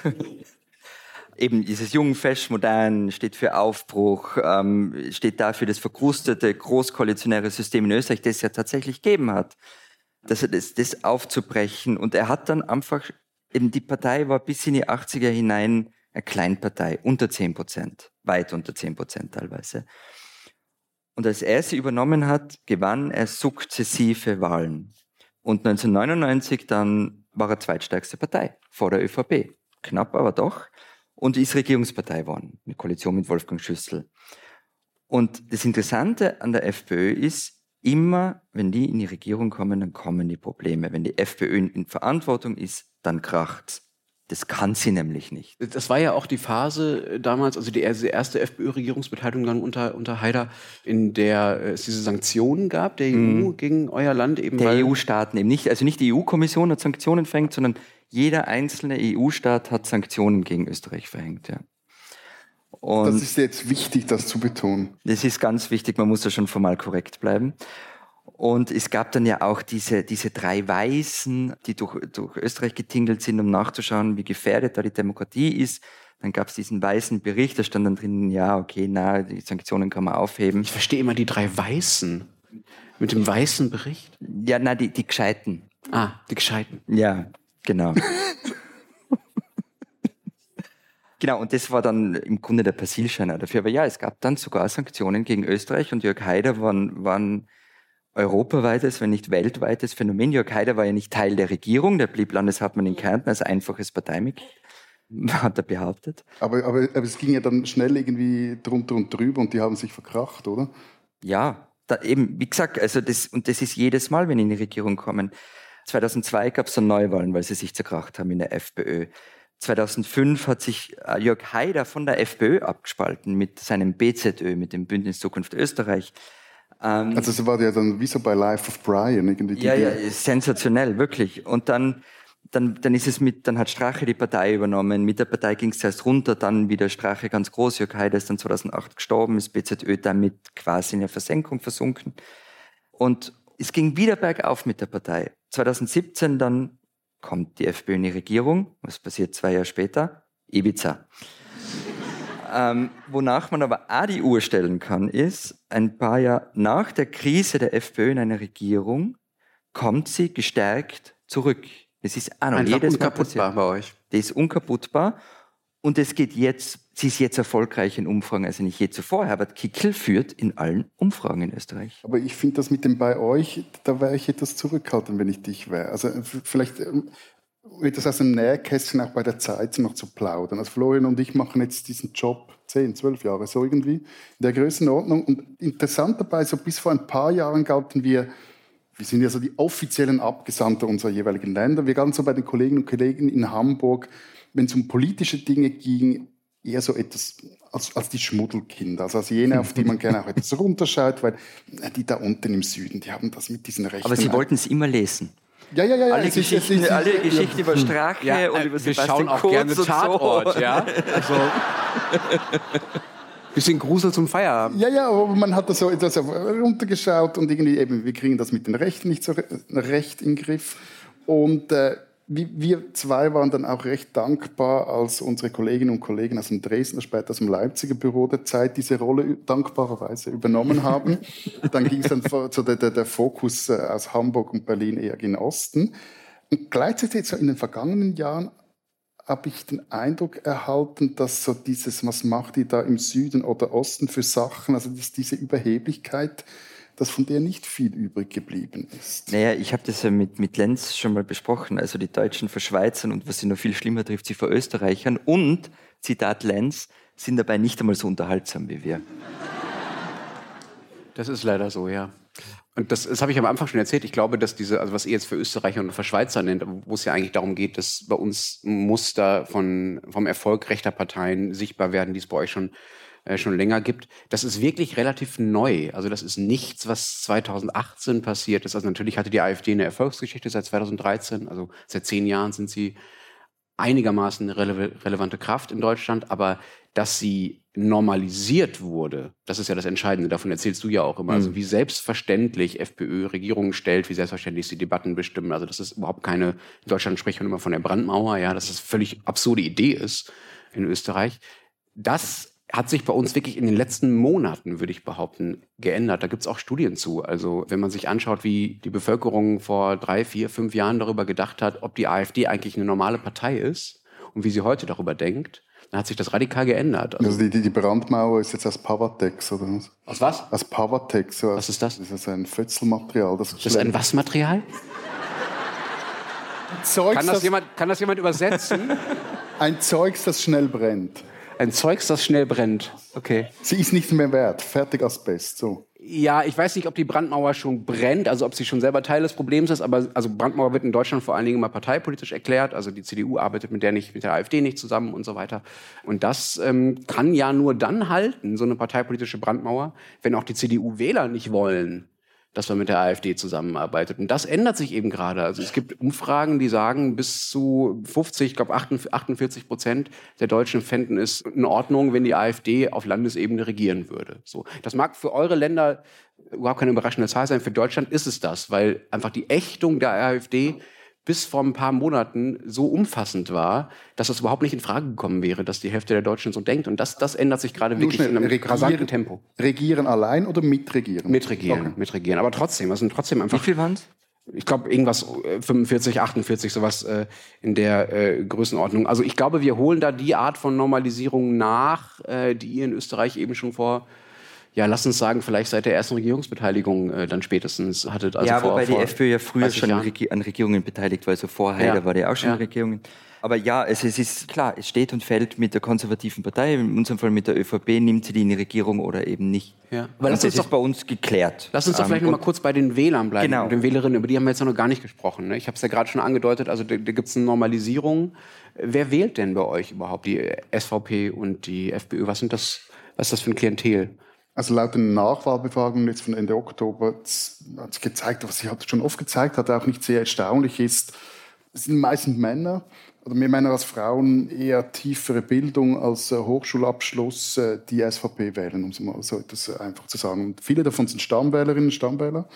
eben dieses jung, fesch, modern, steht für Aufbruch, ähm, steht dafür das verkrustete, großkoalitionäre System in Österreich, das es ja tatsächlich gegeben hat. Das, das, das aufzubrechen. Und er hat dann einfach, eben die Partei war bis in die 80er hinein eine Kleinpartei, unter 10 Prozent, weit unter 10 Prozent teilweise. Und als er sie übernommen hat, gewann er sukzessive Wahlen. Und 1999 dann war er zweitstärkste Partei vor der ÖVP. Knapp, aber doch. Und ist Regierungspartei geworden. Eine Koalition mit Wolfgang Schüssel. Und das Interessante an der FPÖ ist, immer, wenn die in die Regierung kommen, dann kommen die Probleme. Wenn die FPÖ in, Verantwortung ist, dann kracht's. Das kann sie nämlich nicht. Das war ja auch die Phase äh, damals, also die erste, FPÖ-Regierungsbeteiligung dann unter, unter Haider, in der äh, es diese Sanktionen gab, der EU gegen euer Land eben. Der EU-Staaten eben nicht, also nicht die EU-Kommission hat Sanktionen verhängt, sondern jeder einzelne EU-Staat hat Sanktionen gegen Österreich verhängt. Ja. Und Das ist jetzt wichtig, das zu betonen. Das ist ganz wichtig, man muss da schon formal korrekt bleiben. Und es gab dann ja auch diese, diese drei Weißen, die durch, durch Österreich getingelt sind, um nachzuschauen, wie gefährdet da die Demokratie ist. Dann gab es diesen weißen Bericht, da stand dann drin, ja, okay, na, die Sanktionen kann man aufheben. Ich verstehe immer die drei Weißen. Mit dem weißen Bericht? Ja, na, die, die Gescheiten. Ah, die Gescheiten. Ja, genau. genau, und das war dann im Grunde der Persilscheiner dafür. Aber ja, es gab dann sogar Sanktionen gegen Österreich und Jörg Haider war, war ein europaweites, wenn nicht weltweites Phänomen. Jörg Haider war ja nicht Teil der Regierung, der blieb Landeshauptmann in Kärnten als einfaches Parteimitglied, hat er behauptet. Aber, aber, aber es ging ja dann schnell irgendwie drunter und drüber und die haben sich verkracht, oder? Ja, da eben, wie gesagt, also das, und das ist jedes Mal, wenn die in die Regierung kommen. 2002 gab es dann Neuwahlen, weil sie sich zerkracht haben in der FPÖ. 2005 hat sich äh, Jörg Haider von der FPÖ abgespalten mit seinem BZÖ, mit dem Bündnis Zukunft Österreich. Ähm, Also es war ja dann wie so bei Life of Brian. Irgendwie die, ja, ja, sensationell, wirklich. Und dann, dann, dann ist es mit, dann hat Strache die Partei übernommen. Mit der Partei ging es zuerst runter, dann wieder Strache ganz groß. Jörg Haider ist dann 2008 gestorben, ist BZÖ damit quasi in der Versenkung versunken. Und es ging wieder bergauf mit der Partei. 2017 dann kommt die FPÖ in die Regierung. Was passiert zwei Jahre später? Ibiza. Ähm, wonach man aber auch die Uhr stellen kann, ist, ein paar Jahre nach der Krise der FPÖ in einer Regierung kommt sie gestärkt zurück. Das ist auch noch Einfach jedes Mal unkaputtbar passiert. bei euch. Die ist unkaputtbar. Und es geht jetzt, sie ist jetzt erfolgreich in Umfragen, also nicht je zuvor. Herbert Kickel führt in allen Umfragen in Österreich. Aber ich finde das mit dem bei euch, da wäre ich etwas zurückhaltend, wenn ich dich wäre. Also f- vielleicht ähm, etwas aus dem Nähkästchen auch bei der Zeit noch zu plaudern. Also Florian und ich machen jetzt diesen Job zehn, zwölf Jahre, so irgendwie, in der Größenordnung. Und interessant dabei, so bis vor ein paar Jahren galten wir, wir sind ja so die offiziellen Abgesandte unserer jeweiligen Länder, wir galten so bei den Kolleginnen und Kollegen in Hamburg, wenn es um politische Dinge ging, eher so etwas als, als die Schmuddelkinder, also als jene, auf die man gerne auch etwas runterschaut, weil die da unten im Süden, die haben das mit diesen Rechten. Aber Sie wollten es immer lesen. Ja, ja, ja. ja. Alle es ist- Geschichten, es ist- alle Geschichten über Strache Ja, und äh, über wir Sebastian schauen auch Kurz gerne und Tatort, so. ja. Also bisschen Grusel zum Feierabend. Ja, ja, aber man hat da so etwas runtergeschaut und irgendwie eben, wir kriegen das mit den Rechten nicht so re- recht in den Griff. Und äh, wir zwei waren dann auch recht dankbar, als unsere Kolleginnen und Kollegen aus dem Dresdner, später aus dem Leipziger Büro der Zeit diese Rolle dankbarerweise übernommen haben. dann ging es dann so der, der, der Fokus äh, aus Hamburg und Berlin eher gen Osten. Und gleichzeitig so in den vergangenen Jahren habe ich den Eindruck erhalten, dass so dieses, was macht die da im Süden oder Osten für Sachen, also dass diese Überheblichkeit, dass von der nicht viel übrig geblieben ist. Naja, ich habe das ja mit, mit Lenz schon mal besprochen. Also die Deutschen vor Schweizern und was sie noch viel schlimmer trifft, sie vor Österreichern. Und, Zitat Lenz, sind dabei nicht einmal so unterhaltsam wie wir. Das ist leider so, ja. Und das, das habe ich am Anfang schon erzählt. Ich glaube, dass diese, also was ihr jetzt für Österreicher und für Schweizer nennt, wo es ja eigentlich darum geht, dass bei uns Muster von, vom Erfolg rechter Parteien sichtbar werden, die es bei euch schon, äh, schon länger gibt. Das ist wirklich relativ neu. Also das ist nichts, was 2018 passiert ist. Also natürlich hatte die AfD eine Erfolgsgeschichte seit 2013. Also seit zehn Jahren sind sie einigermaßen eine rele relevante Kraft in Deutschland, aber dass sie normalisiert wurde, das ist ja das Entscheidende, davon erzählst du ja auch immer, also wie selbstverständlich FPÖ Regierungen stellt, wie selbstverständlich sie Debatten bestimmen, also das ist überhaupt keine, in Deutschland spricht man immer von der Brandmauer, ja, dass es völlig absurde Idee ist in Österreich. Das hat sich bei uns wirklich in den letzten Monaten, würde ich behaupten, geändert. Da gibt es auch Studien zu. Also wenn man sich anschaut, wie die Bevölkerung vor drei, vier, fünf Jahren darüber gedacht hat, ob die AfD eigentlich eine normale Partei ist und wie sie heute darüber denkt, dann hat sich das radikal geändert. Also, Also die, die, die Brandmauer ist jetzt aus Pavatex, oder was? aus was? Aus Pavatex. So Was ist das? Das ist ein Fötzelmaterial. Das, Das ist ein was Material? Zeugs, Kann das, das, jemand, kann das jemand übersetzen? ein Zeugs, das schnell brennt. Ein Zeugs, das schnell brennt. Okay. Sie ist nichts mehr wert. Fertig Asbest. So. Ja, ich weiß nicht, ob die Brandmauer schon brennt, also ob sie schon selber Teil des Problems ist, aber also Brandmauer wird in Deutschland vor allen Dingen immer parteipolitisch erklärt. Also die CDU arbeitet mit der nicht, mit der AfD nicht zusammen und so weiter. Und das ähm, kann ja nur dann halten, so eine parteipolitische Brandmauer, wenn auch die CDU-Wähler nicht wollen, dass man mit der AfD zusammenarbeitet. Und das ändert sich eben gerade. Also es gibt Umfragen, die sagen, bis zu 50, ich glaube 48 Prozent der Deutschen fänden es in Ordnung, wenn die AfD auf Landesebene regieren würde. So, das mag für eure Länder überhaupt keine überraschende Zahl sein. Für Deutschland ist es das, weil einfach die Ächtung der AfD bis vor ein paar Monaten so umfassend war, dass es überhaupt nicht in Frage gekommen wäre, dass die Hälfte der Deutschen so denkt. Und das, das ändert sich gerade wirklich in einem rasanten Tempo. Regieren allein oder mitregieren? Mitregieren, Okay. mitregieren. Aber trotzdem, es sind trotzdem Wie einfach, viel waren's? ich glaube, irgendwas äh, 45, 48, sowas äh, in der äh, Größenordnung. Also ich glaube, wir holen da die Art von Normalisierung nach, äh, die ihr in Österreich eben schon vor, ja, lass uns sagen, vielleicht seit der ersten Regierungsbeteiligung äh, dann spätestens hattet. Also ja, vor, wobei vor die FPÖ ja früher 30 schon Jahren. An Regierungen beteiligt war, also vorher, Ja. da war die auch schon Ja. in Regierungen. Aber ja, also es ist klar, es steht und fällt mit der konservativen Partei, in unserem Fall mit der ÖVP, nimmt sie die in die Regierung oder eben nicht. Ja. Aber das ist doch- bei uns geklärt. Lass uns doch Ähm, vielleicht noch mal kurz bei den Wählern bleiben Genau. und den Wählerinnen, über die haben wir jetzt noch gar nicht gesprochen. Ne? Ich habe es ja gerade schon angedeutet, also da, da gibt es eine Normalisierung. Wer wählt denn bei euch überhaupt die SVP und die FPÖ? Was sind das, was ist das für ein Klientel? Also laut den Nachwahlbefragungen jetzt von Ende Oktober hat es gezeigt, was sie hat schon oft gezeigt hat, auch nicht sehr erstaunlich ist, es sind meistens Männer, oder mehr Männer als Frauen, eher tiefere Bildung als äh, Hochschulabschluss, äh, die SVP wählen, um es mal so etwas äh, einfach zu sagen. Und viele davon sind Stammwählerinnen und Stammwähler.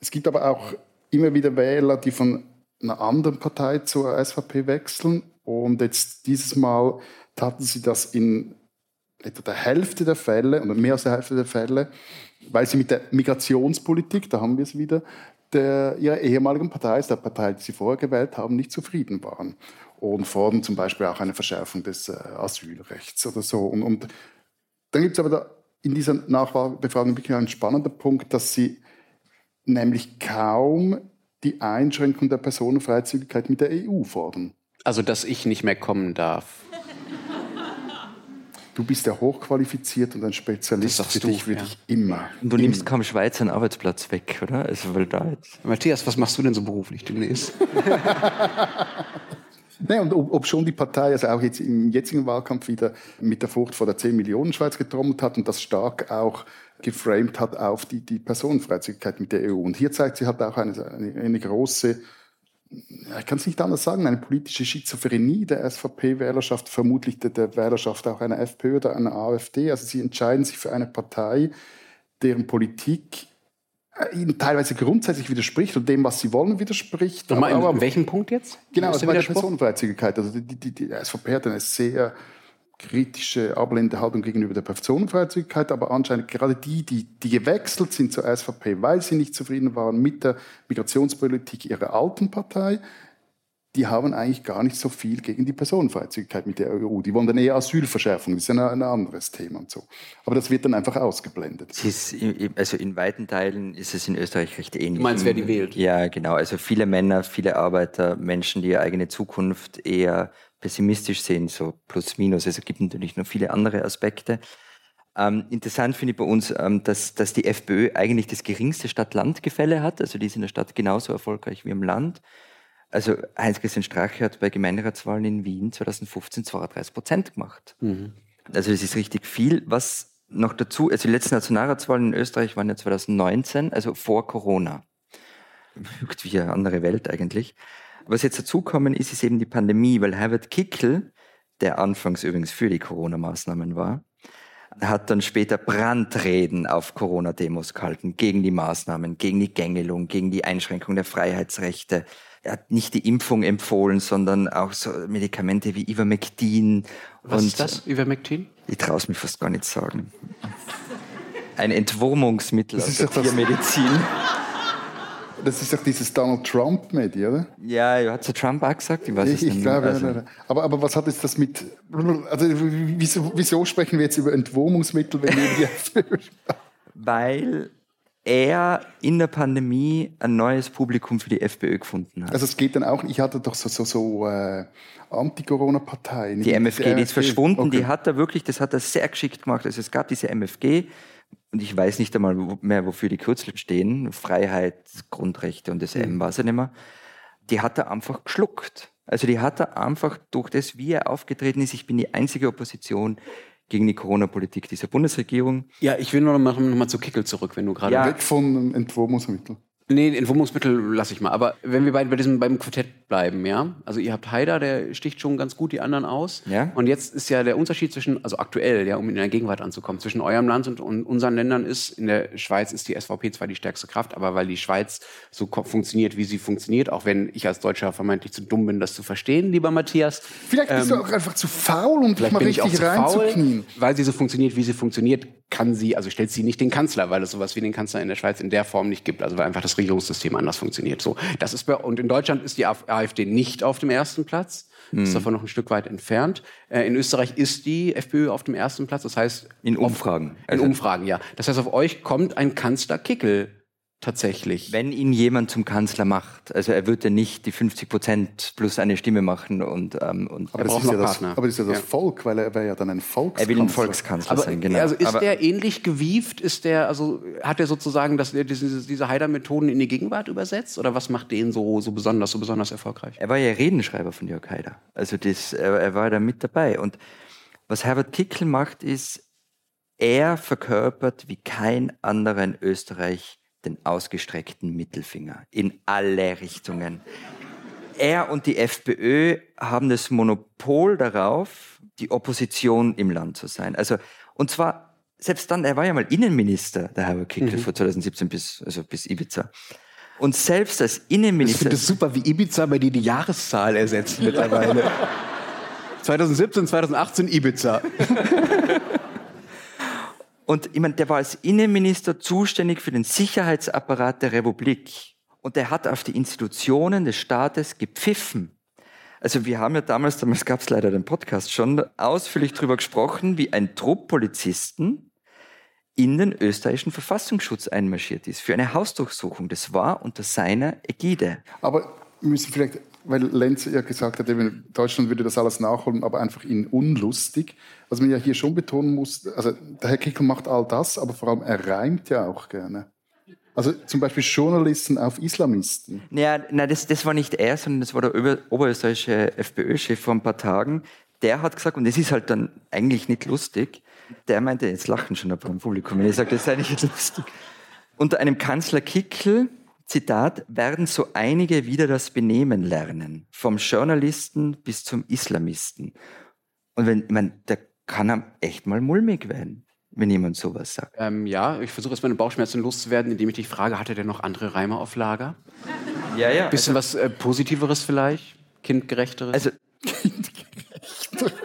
Es gibt aber auch immer wieder Wähler, die von einer anderen Partei zur SVP wechseln. Und jetzt dieses Mal taten sie das in etwa der Hälfte der Fälle oder mehr als der Hälfte der Fälle, weil sie mit der Migrationspolitik, da haben wir es wieder, der, ihrer ehemaligen Partei, der Partei, die sie vorher gewählt haben, nicht zufrieden waren. Und fordern zum Beispiel auch eine Verschärfung des äh, Asylrechts oder so. Und, und dann gibt es aber da in dieser Nachwahlbefragung wirklich einen spannenden Punkt, dass sie nämlich kaum die Einschränkung der Personenfreizügigkeit mit der EU fordern. Also, dass ich nicht mehr kommen darf. Du bist ja hochqualifiziert und ein Spezialist. Das Für sagst dich du, würde ja. ich immer. Und du nimmst kaum Schweizer einen Arbeitsplatz weg, oder? Also, weil da jetzt Matthias, was machst du denn so beruflich demnächst? Nee, und ob, ob schon die Partei also auch jetzt im jetzigen Wahlkampf wieder mit der Furcht vor der 10 Millionen Schweiz getrommelt hat und das stark auch geframed hat auf die, die Personenfreizügigkeit mit der EU. Und hier zeigt sie halt auch eine, eine, eine große, ich kann es nicht anders sagen, eine politische Schizophrenie der SVP-Wählerschaft, vermutlich der, der Wählerschaft auch einer FPÖ oder einer AfD. Also sie entscheiden sich für eine Partei, deren Politik äh, ihnen teilweise grundsätzlich widerspricht und dem, was sie wollen, widerspricht. Nochmal, aber- in, in welchem Punkt jetzt? Genau, also bei der? Personenfreizügigkeit. Also die, die, die SVP hat eine sehr kritische, ablehnende Haltung gegenüber der Personenfreizügigkeit, aber anscheinend gerade die, die, die gewechselt sind zur SVP, weil sie nicht zufrieden waren mit der Migrationspolitik ihrer alten Partei, die haben eigentlich gar nicht so viel gegen die Personenfreizügigkeit mit der EU. Die wollen dann eher Asylverschärfung, das ist ja ein, ein anderes Thema und so. Aber das wird dann einfach ausgeblendet. Es ist, i- i- also in weiten Teilen ist es in Österreich recht ähnlich. Du meinst, wer die wählt? Ja, genau. Also viele Männer, viele Arbeiter, Menschen, die ihre eigene Zukunft eher pessimistisch sehen, so plus minus. Also es gibt natürlich noch viele andere Aspekte. Ähm, interessant finde ich bei uns, ähm, dass, dass die FPÖ eigentlich das geringste Stadt-Land-Gefälle hat. Also die ist in der Stadt genauso erfolgreich wie im Land. Also Heinz-Christian Strache hat bei Gemeinderatswahlen in Wien 2015 32 Prozent gemacht. Also das ist richtig viel. Was noch dazu, also die letzten Nationalratswahlen in Österreich waren ja 2019, also vor Corona. Wirkt wie eine andere Welt eigentlich. Was jetzt dazukommen ist, ist eben die Pandemie, weil Herbert Kickl, der anfangs übrigens für die Corona-Maßnahmen war, hat dann später Brandreden auf Corona-Demos gehalten, gegen die Maßnahmen, gegen die Gängelung, gegen die Einschränkung der Freiheitsrechte. Er hat nicht die Impfung empfohlen, sondern auch so Medikamente wie Ivermectin. Was und ist das, Ivermectin? Ich traue es mir fast gar nicht sagen. Ein Entwurmungsmittel Das aus ist der Tiermedizin. Das ist doch dieses Donald Trump-Medi, oder? Ja, hat der Trump auch gesagt? Ich weiß es Ich, nicht. ich glaube, Also, ja, aber, aber was hat jetzt das mit, also wieso, wieso sprechen wir jetzt über Entwurmungsmittel, wenn wir die FPÖ Weil er in der Pandemie ein neues Publikum für die FPÖ gefunden hat. Also es geht dann auch, ich hatte doch so, so, so äh, Anti-Corona-Parteien. Die MFG, die ist verschwunden, die Okay. hat er wirklich, das hat er sehr geschickt gemacht. Also es gab diese MFG und ich weiß nicht einmal mehr, wofür die Kürzel stehen. Freiheit, Grundrechte und das M weiß er nicht mehr. Die hat er einfach geschluckt. Also die hat er einfach durch das, wie er aufgetreten ist, ich bin die einzige Opposition gegen die Corona-Politik dieser Bundesregierung. Ja, ich will nur noch mal, noch mal zu Kickel zurück, wenn du gerade. Ja. Weg von Entwurmungsmitteln. Nee, Entwurmungsmittel lasse ich mal. Aber wenn wir bei, bei diesem beim Quartett bleiben, ja, also ihr habt Haider, der sticht schon ganz gut die anderen aus. Ja. Und jetzt ist ja der Unterschied zwischen, also aktuell, ja, um in der Gegenwart anzukommen, zwischen eurem Land und, und unseren Ländern ist, in der Schweiz ist die SVP zwar die stärkste Kraft, aber weil die Schweiz so funktioniert, wie sie funktioniert, auch wenn ich als Deutscher vermeintlich zu dumm bin, das zu verstehen, lieber Matthias. Vielleicht bist du auch einfach zu faul, um dich mal richtig reinzuknien. weil sie so funktioniert, wie sie funktioniert, kann sie, also stellt sie nicht den Kanzler, weil es sowas wie den Kanzler in der Schweiz in der Form nicht gibt, also weil einfach das Regierungssystem anders funktioniert. So, das ist bei, und in Deutschland ist die Af- AfD nicht auf dem ersten Platz, ist davon noch ein Stück weit entfernt. Äh, in Österreich ist die FPÖ auf dem ersten Platz, das heißt In Umfragen. in Also- Umfragen, ja. Das heißt, auf euch kommt ein Kanzler Kickel tatsächlich. Wenn ihn jemand zum Kanzler macht, also er wird ja nicht die 50 Prozent plus eine Stimme machen und, ähm, und Aber Er das, braucht ist ja das, Partner. aber das ist ja das Ja. Volk, weil er wäre ja dann ein Volkskanzler. er will ein Volkskanzler Aber sein, genau. also ist Aber der ähnlich gewieft? Ist der also hat er sozusagen das, diese, diese Haider-Methoden in die Gegenwart übersetzt oder was macht den so so besonders so besonders erfolgreich? er war ja Redenschreiber von Jörg Haider. Also das, er, er war da mit dabei. Und was Herbert Kickl macht, ist, er verkörpert wie kein anderer in Österreich den ausgestreckten Mittelfinger in alle Richtungen. Er und die FPÖ haben das Monopol darauf, die Opposition im Land zu sein. Also, und zwar, selbst dann, er war ja mal Innenminister, der Herbert Kickl, von 2017 bis, also bis Ibiza. Und selbst als Ich Innenminister. finde es super, wie Ibiza bei dir die Jahreszahl ersetzt mittlerweile. 2017, 2018 Ibiza. Und ich meine, der war als Innenminister zuständig für den Sicherheitsapparat der Republik. Und der hat auf die Institutionen des Staates gepfiffen. Also wir haben ja damals, damals gab es leider den Podcast schon, ausführlich darüber gesprochen, wie ein Trupp Polizisten in den österreichischen Verfassungsschutz einmarschiert ist für eine Hausdurchsuchung. Das war unter seiner Ägide. Aber wir müssen vielleicht weil Lenz ja gesagt hat, eben, Deutschland würde das alles nachholen, aber einfach in unlustig. Was man ja hier schon betonen muss, also der Herr Kickel macht all das, aber vor allem er reimt ja auch gerne. Also zum Beispiel Journalisten auf Islamisten. Naja, nein, das, das war nicht er, sondern das war der Ober oberösterreichische FPÖ-Chef vor ein paar Tagen. Der hat gesagt, und das ist halt dann eigentlich nicht lustig, der meinte, jetzt lachen schon ein paar im Publikum, wenn ich sage, das eigentlich nicht lustig. Unter einem Kanzler Kickel, Zitat, werden so einige wieder das Benehmen lernen, vom Journalisten bis zum Islamisten. Und wenn, ich meine, da kann er echt mal mulmig werden wenn jemand sowas sagt. Ähm, ja, ich versuche jetzt meine Bauchschmerzen loszuwerden, indem ich dich frage, hat er denn noch andere Reime auf Lager? Ja, ja. Bisschen also, was äh, Positiveres vielleicht? Kindgerechteres? Also,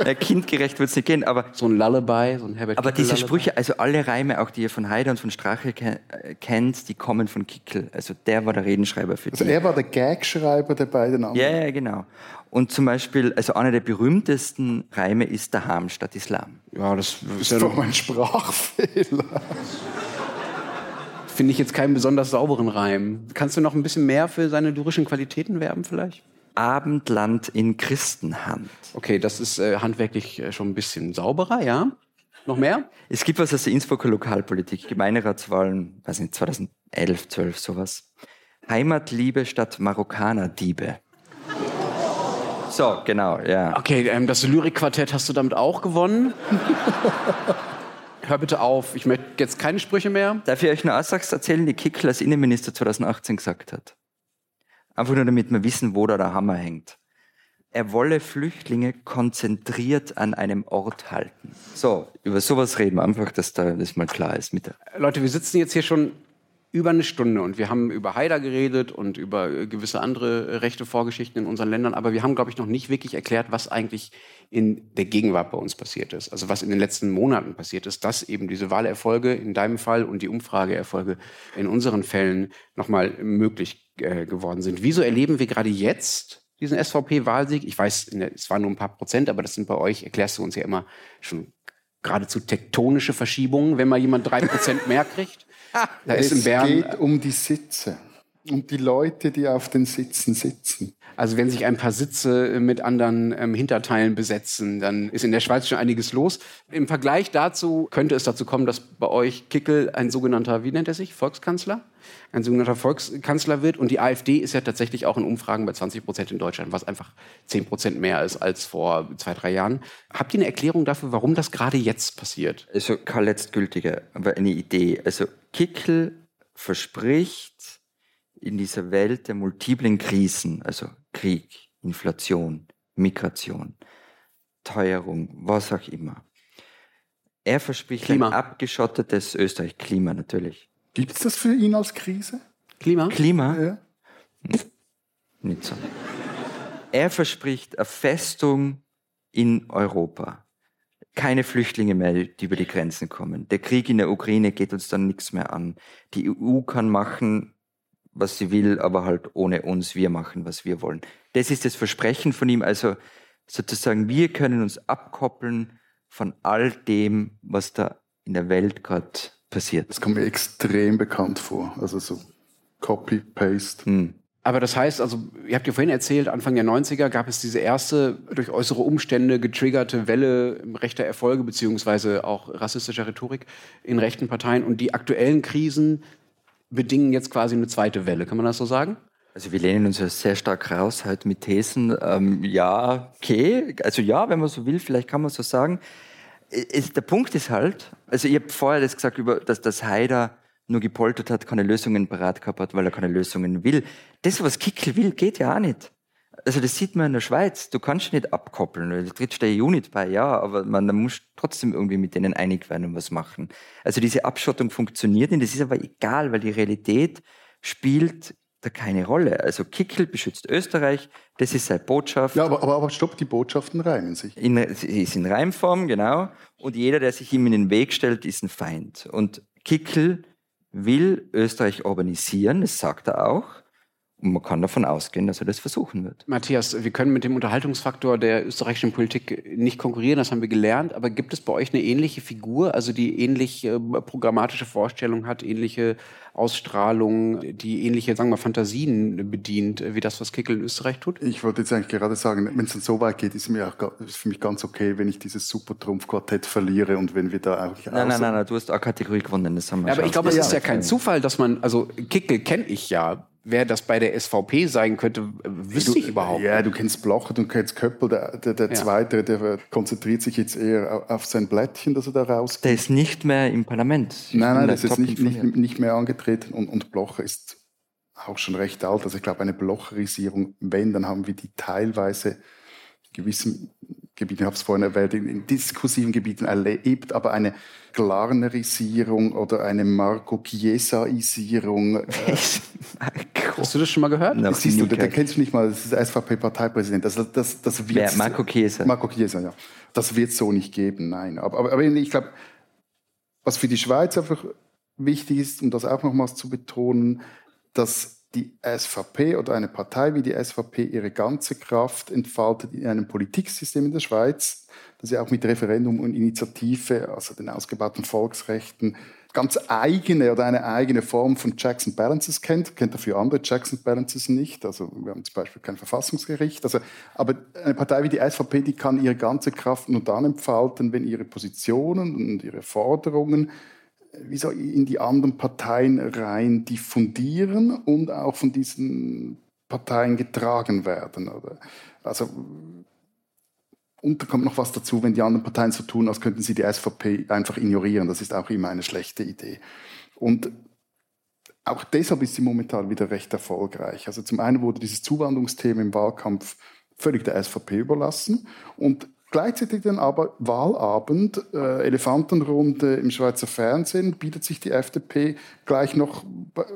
ja, kindgerecht wird es nicht gehen, aber. So ein Lullaby, so ein Herbert Aber diese Sprüche, also alle Reime, auch die ihr von Heider und von Strache ke kennt, die kommen von Kickel. Also der war der Redenschreiber für also die. Also er war der Gagschreiber der beiden anderen. Ja, ja, genau. Und zum Beispiel, also einer der berühmtesten Reime ist der Ham statt Islam. Ja, das ist ja doch mein Sprachfehler. Finde ich jetzt keinen besonders sauberen Reim. Kannst du noch ein bisschen mehr für seine lyrischen Qualitäten werben vielleicht? Abendland in Christenhand. Okay, das ist äh, handwerklich äh, schon ein bisschen sauberer, ja? Noch mehr? Es gibt was aus der Innsbrucker Lokalpolitik, Gemeinderatswahlen, weiß nicht, 2011, 12, sowas. Heimatliebe statt Marokkaner-Diebe. So, genau, ja. Okay, ähm, das Lyrikquartett hast du damit auch gewonnen. Hör bitte auf, ich möchte jetzt keine Sprüche mehr. Darf ich euch eine Aussage erzählen, die Kickl als Innenminister 2018 gesagt hat? Einfach nur damit wir wissen, wo da der Hammer hängt. Er wolle Flüchtlinge konzentriert an einem Ort halten. So, über sowas reden wir einfach, dass da das mal klar ist. Mit Leute, wir sitzen jetzt hier schon über eine Stunde und wir haben über Haider geredet und über äh, gewisse andere äh, rechte Vorgeschichten in unseren Ländern, aber wir haben, glaube ich, noch nicht wirklich erklärt, was eigentlich in der Gegenwart bei uns passiert ist. Also was in den letzten Monaten passiert ist, dass eben diese Wahlerfolge in deinem Fall und die Umfrageerfolge in unseren Fällen nochmal möglich äh, geworden sind. Wieso erleben wir gerade jetzt diesen SVP-Wahlsieg? Ich weiß, es waren nur ein paar Prozent, aber das sind bei euch, erklärst du uns ja immer schon geradezu tektonische Verschiebungen, wenn mal jemand drei Prozent mehr kriegt. Da es ist in Bern, geht um die Sitze, um die Leute, die auf den Sitzen sitzen. Also wenn sich ein paar Sitze mit anderen ähm, Hinterteilen besetzen, dann ist in der Schweiz schon einiges los. Im Vergleich dazu könnte es dazu kommen, dass bei euch Kickel ein sogenannter, wie nennt er sich, Volkskanzler? Ein sogenannter Volkskanzler wird. Und die AfD ist ja tatsächlich auch in Umfragen bei 20 Prozent in Deutschland, was einfach 10 Prozent mehr ist als vor zwei, drei Jahren. Habt ihr eine Erklärung dafür, warum das gerade jetzt passiert? Also keine letztgültige, aber eine Idee. Also Kickel verspricht in dieser Welt der multiplen Krisen, also Krieg, Inflation, Migration, Teuerung, was auch immer. Er verspricht Klima. ein abgeschottetes Österreich. Klima natürlich. Gibt es das für ihn als Krise? Klima? Klima? Ja. Hm. Nicht so. Er verspricht eine Festung in Europa. Keine Flüchtlinge mehr, die über die Grenzen kommen. Der Krieg in der Ukraine geht uns dann nichts mehr an. Die EU kann machen, was sie will, aber halt ohne uns. Wir machen, was wir wollen. Das ist das Versprechen von ihm. Also sozusagen, wir können uns abkoppeln von all dem, was da in der Welt gerade passiert. Das kommt mir extrem bekannt vor. Also so Copy, Paste. Hm. Aber das heißt, also, ihr habt ja vorhin erzählt, Anfang der 90er gab es diese erste durch äußere Umstände getriggerte Welle rechter Erfolge beziehungsweise auch rassistischer Rhetorik in rechten Parteien. Und die aktuellen Krisen bedingen jetzt quasi eine zweite Welle. Kann man das so sagen? Also wir lehnen uns ja sehr stark raus halt mit Thesen. Ähm, ja, okay. Also ja, wenn man so will, vielleicht kann man so sagen. Es, der Punkt ist halt, also ich habe vorher das gesagt, über, dass das Haider nur gepoltert hat, keine Lösungen parat gehabt hat, weil er keine Lösungen will. Das, was Kickel will, geht ja auch nicht also das sieht man in der Schweiz, du kannst nicht abkoppeln. Du trittst der EU nicht bei, ja, aber man muss trotzdem irgendwie mit denen einig werden und was machen. Also diese Abschottung funktioniert nicht, das ist aber egal, weil die Realität spielt da keine Rolle. Also Kickel beschützt Österreich, das ist seine Botschaft. Ja, aber, aber, aber stopp, die Botschaften reimen sich. In, sie ist in Reimform, genau. Und jeder, der sich ihm in den Weg stellt, ist ein Feind. Und Kickel will Österreich urbanisieren, das sagt er auch Und man kann davon ausgehen, dass er das versuchen wird. Matthias, wir können mit dem Unterhaltungsfaktor der österreichischen Politik nicht konkurrieren, das haben wir gelernt. Aber gibt es bei euch eine ähnliche Figur, also die ähnliche äh, programmatische Vorstellung hat, ähnliche Ausstrahlung, die ähnliche, sagen wir, Fantasien bedient, wie das, was Kickel in Österreich tut? Ich wollte jetzt eigentlich gerade sagen, wenn es dann so weit geht, ist mir auch ist für mich ganz okay, wenn ich dieses Supertrumpf-Quartett verliere und wenn wir da eigentlich Nein, nein, nein, nein, du hast auch Kategorie gewonnen, das haben wir ja, Aber ich glaube, es Ja, ist ja kein. Zufall, dass man, also Kickel kenne ich ja. Wer das bei der SVP sein könnte, wüsste ich überhaupt Ja, du kennst Blocher, du kennst Köppel, der, der, der Ja. Zweite, der konzentriert sich jetzt eher au- auf sein Blättchen, das er da rausgibt. Der ist nicht mehr im Parlament. Ich Nein, nein, da das ist nicht, nicht, nicht mehr angetreten und, und Blocher ist auch schon recht alt. Also ich glaube, eine Blocherisierung, wenn, dann haben wir die teilweise gewissen Gebieten, ich habe es vorhin erwähnt, in, in diskursiven Gebieten erlebt, aber eine Glarnerisierung oder eine Marco Chiesaisierung. Äh, Hast du das schon mal gehört? Noch siehst du, gehört. kennst du nicht mal, das ist der SVP-Parteipräsident. Das, das, das wird Wer? Marco Chiesa. Marco Chiesa, ja. Das wird es so nicht geben, nein. Aber, aber, aber ich glaube, was für die Schweiz einfach wichtig ist, um das auch nochmals zu betonen, dass die SVP oder eine Partei wie die SVP ihre ganze Kraft entfaltet in einem Politiksystem in der Schweiz, das ja auch mit Referendum und Initiative, also den ausgebauten Volksrechten, ganz eigene oder eine eigene Form von Checks and Balances kennt. Kennt dafür andere Checks and Balances nicht. Also wir haben zum Beispiel kein Verfassungsgericht. Also, aber eine Partei wie die SVP, die kann ihre ganze Kraft nur dann entfalten, wenn ihre Positionen und ihre Forderungen wie so in die anderen Parteien rein diffundieren und auch von diesen Parteien getragen werden. Oder? Also und da kommt noch was dazu, wenn die anderen Parteien so tun, als könnten sie die SVP einfach ignorieren. Das ist auch immer eine schlechte Idee. Und auch deshalb ist sie momentan wieder recht erfolgreich. Also zum einen wurde dieses Zuwanderungsthema im Wahlkampf völlig der SVP überlassen und gleichzeitig dann aber Wahlabend, äh, Elefantenrunde im Schweizer Fernsehen, bietet sich die FDP gleich noch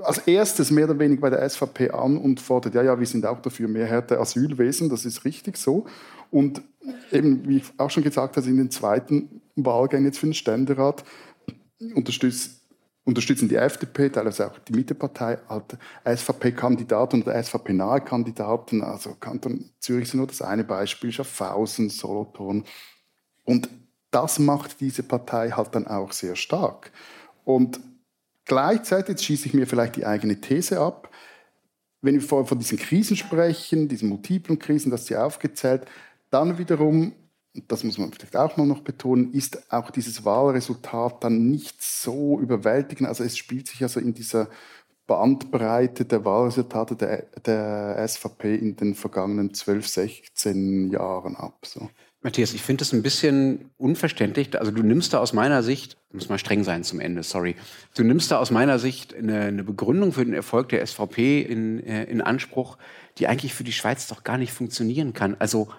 als erstes mehr oder weniger bei der SVP an und fordert, ja, ja, wir sind auch dafür mehr Härte Asylwesen, das ist richtig so. Und eben, wie ich auch schon gesagt habe, in den zweiten Wahlgängen jetzt für den Ständerat unterstützt unterstützen die FDP, teilweise auch die Mittepartei, halt SVP-Kandidaten oder SVP-nahe Kandidaten. Also Kanton Zürich ist nur das eine Beispiel, Schaffhausen, Solothurn. Und das macht diese Partei halt dann auch sehr stark. Und gleichzeitig, schieße ich mir vielleicht die eigene These ab, wenn wir von diesen Krisen sprechen, diesen multiplen Krisen, das sie aufgezählt, dann wiederum, und das muss man vielleicht auch mal noch betonen, ist auch dieses Wahlresultat dann nicht so überwältigend. Also es spielt sich also in dieser Bandbreite der Wahlresultate der, der SVP in den vergangenen 12, 16 Jahren ab. So. Matthias, ich finde es ein bisschen unverständlich. Also du nimmst da aus meiner Sicht, muss mal streng sein zum Ende, sorry. Du nimmst da aus meiner Sicht eine, eine Begründung für den Erfolg der SVP in, äh, in Anspruch, die eigentlich für die Schweiz doch gar nicht funktionieren kann. Also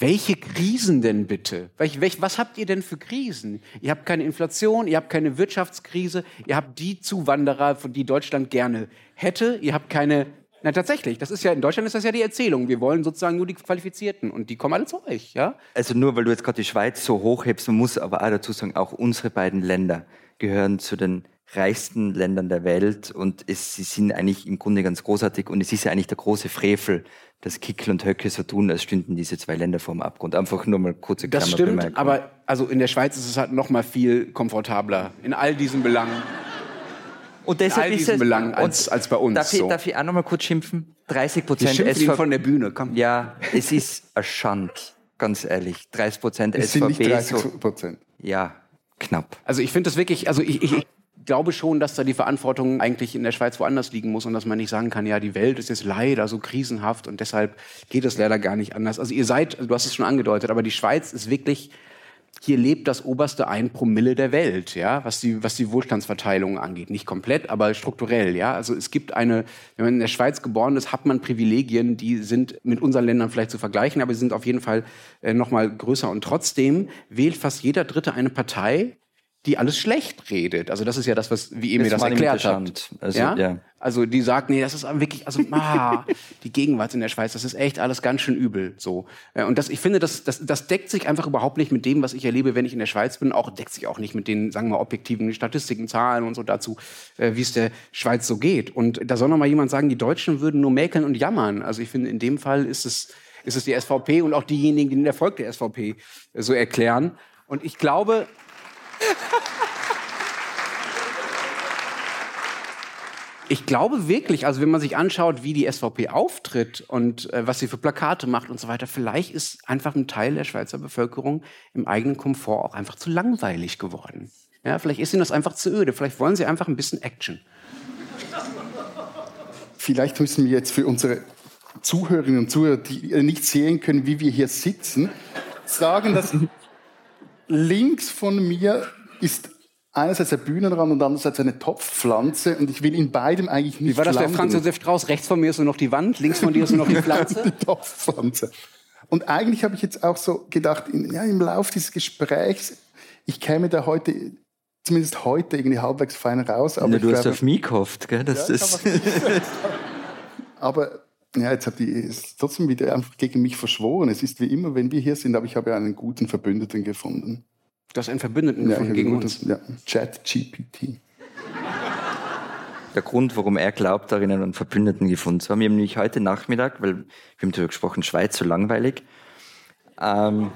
welche Krisen denn bitte? Welch, welch, was habt ihr denn für Krisen? Ihr habt keine Inflation, ihr habt keine Wirtschaftskrise, ihr habt die Zuwanderer, von die Deutschland gerne hätte, ihr habt keine. Na tatsächlich, das ist ja in Deutschland ist das ja die Erzählung. Wir wollen sozusagen nur die Qualifizierten und die kommen alle zu euch, ja? Also nur weil du jetzt gerade die Schweiz so hochhebst, man muss aber auch dazu sagen, auch unsere beiden Länder gehören zu den reichsten Ländern der Welt und es, sie sind eigentlich im Grunde ganz großartig und es ist ja eigentlich der große Frevel, dass Kickel und Höcke so tun, als stünden diese zwei Länder vor dem Abgrund. Einfach nur mal kurze Das stimmt, Klammerbemerkung. aber also in der Schweiz ist es halt noch mal viel komfortabler in all diesen Belangen. und in all diesen Belangen als- als bei uns, Darf ich, so. darf ich auch noch mal kurz schimpfen? 30 Wir Prozent ihn von der Bühne, komm. Ja, es ist ein Schand, ganz ehrlich. 30 Prozent Es sind nicht SVP. 30 So, Prozent. ja, knapp. Also ich finde das wirklich, also ich, ich glaube schon, dass da die Verantwortung eigentlich in der Schweiz woanders liegen muss und dass man nicht sagen kann, ja, die Welt ist jetzt leider so krisenhaft und deshalb geht es leider gar nicht anders. Also ihr seid, du hast es schon angedeutet, aber die Schweiz ist wirklich, hier lebt das oberste ein Promille der Welt, ja, was die, was die Wohlstandsverteilung angeht. Nicht komplett, aber strukturell, ja. Also es gibt eine, wenn man in der Schweiz geboren ist, hat man Privilegien, die sind mit unseren Ländern vielleicht zu vergleichen, aber sie sind auf jeden Fall äh, noch mal größer. Und trotzdem wählt fast jeder Dritte eine Partei, die alles schlecht redet. Also das ist ja das, was wie ihr mir Das erklärt habt. Also, ja? ja. Also die sagt, nee, das ist wirklich, also ah, die Gegenwart in der Schweiz, das ist echt alles ganz schön übel. So Äh, und das, ich finde, das, das, das deckt sich einfach überhaupt nicht mit dem, was ich erlebe, wenn ich in der Schweiz bin. Auch deckt sich auch nicht mit den, sagen wir, mal, objektiven Statistiken, Zahlen und so dazu, äh, wie es der Schweiz so geht. Und da soll noch mal jemand sagen, die Deutschen würden nur mäkeln und jammern. Also ich finde, in dem Fall ist es ist es die SVP und auch diejenigen, die den Erfolg der SVP äh, so erklären. Und ich glaube, Ich glaube wirklich, also wenn man sich anschaut, wie die SVP auftritt und äh, was sie für Plakate macht und so weiter, vielleicht ist einfach ein Teil der Schweizer Bevölkerung im eigenen Komfort auch einfach zu langweilig geworden. Ja, vielleicht ist ihnen das einfach zu öde. Vielleicht wollen sie einfach ein bisschen Action. Vielleicht müssen wir jetzt für unsere Zuhörerinnen und Zuhörer, die nicht sehen können, wie wir hier sitzen, sagen, dass links von mir ist einerseits der Bühnenrand und andererseits eine Topfpflanze und ich will in beidem eigentlich nicht Wie war das der landen. Franz Josef Strauß? Rechts von mir ist nur noch die Wand, links von dir ist nur noch die Pflanze. die Topfpflanze. Und eigentlich habe ich jetzt auch so gedacht, in, ja, im Laufe dieses Gesprächs, ich käme da heute, zumindest heute, irgendwie halbwegs fein raus. Aber Ja, ich du hast glaube- auf mich gehofft, gell? Das Ja, ist, aber ja, jetzt habt ihr es trotzdem wieder einfach gegen mich verschworen. Es ist wie immer, wenn wir hier sind, aber ich habe ja einen guten Verbündeten gefunden. Du hast einen Verbündeten Ja, gefunden gegen einen uns. guten- Ja, ChatGPT. der Grund, warum er glaubt, darin einen Verbündeten gefunden zu haben. Wir haben nämlich heute Nachmittag, weil wir haben darüber gesprochen, Schweiz so langweilig. Ähm,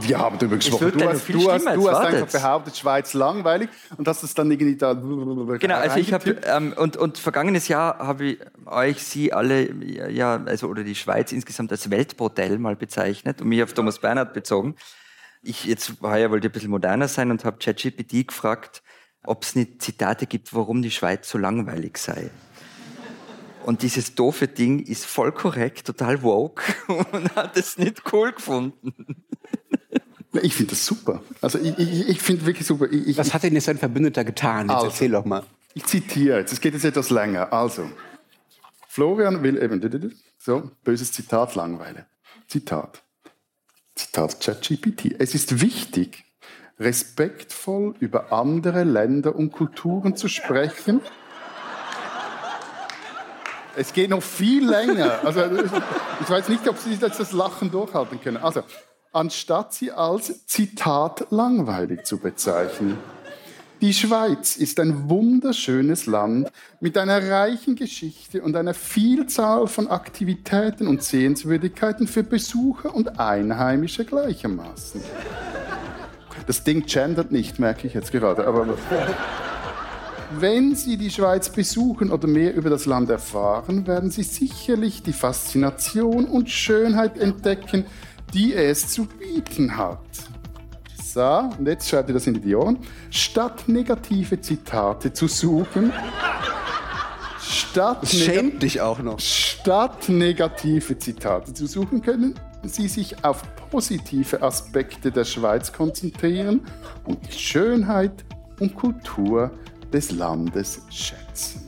Wir haben darüber gesprochen. Du hast, du hast, du hast einfach behauptet, Schweiz langweilig und hast es dann irgendwie da. Genau, also ich habe ähm, und und vergangenes Jahr habe ich euch sie alle ja also oder die Schweiz insgesamt als Weltmodell mal bezeichnet und mich auf Thomas Bernhard bezogen. Ich jetzt heuer wollte ein bisschen moderner sein und habe ChatGPT gefragt, ob es nicht Zitate gibt, warum die Schweiz so langweilig sei. Und dieses doofe Ding ist voll korrekt, total woke und hat es nicht cool gefunden. Ich finde das super. Also ich, ich, ich finde wirklich super. Ich, Was hat denn jetzt ein Verbündeter getan? Jetzt Also. erzähl doch mal. Ich zitiere jetzt, es geht jetzt etwas länger. Also, Florian will eben, so, böses Zitat, Langweile. Zitat. Zitat ChatGPT. Es ist wichtig, respektvoll über andere Länder und Kulturen zu sprechen. Es geht noch viel länger. Also, ich weiß nicht, ob Sie das Lachen durchhalten können. Also, anstatt sie als Zitat langweilig zu bezeichnen. Die Schweiz ist ein wunderschönes Land mit einer reichen Geschichte und einer Vielzahl von Aktivitäten und Sehenswürdigkeiten für Besucher und Einheimische gleichermaßen. Das Ding gendert nicht, merke ich jetzt gerade. Aber wenn Sie die Schweiz besuchen oder mehr über das Land erfahren, werden Sie sicherlich die Faszination und Schönheit entdecken, die es zu bieten hat. So, und jetzt schreibt ihr das in die Ohren. Statt negative Zitate zu suchen, statt, Das schämt dich auch noch. statt negative Zitate zu suchen, können Sie sich auf positive Aspekte der Schweiz konzentrieren und die Schönheit und Kultur des Landes schätzen.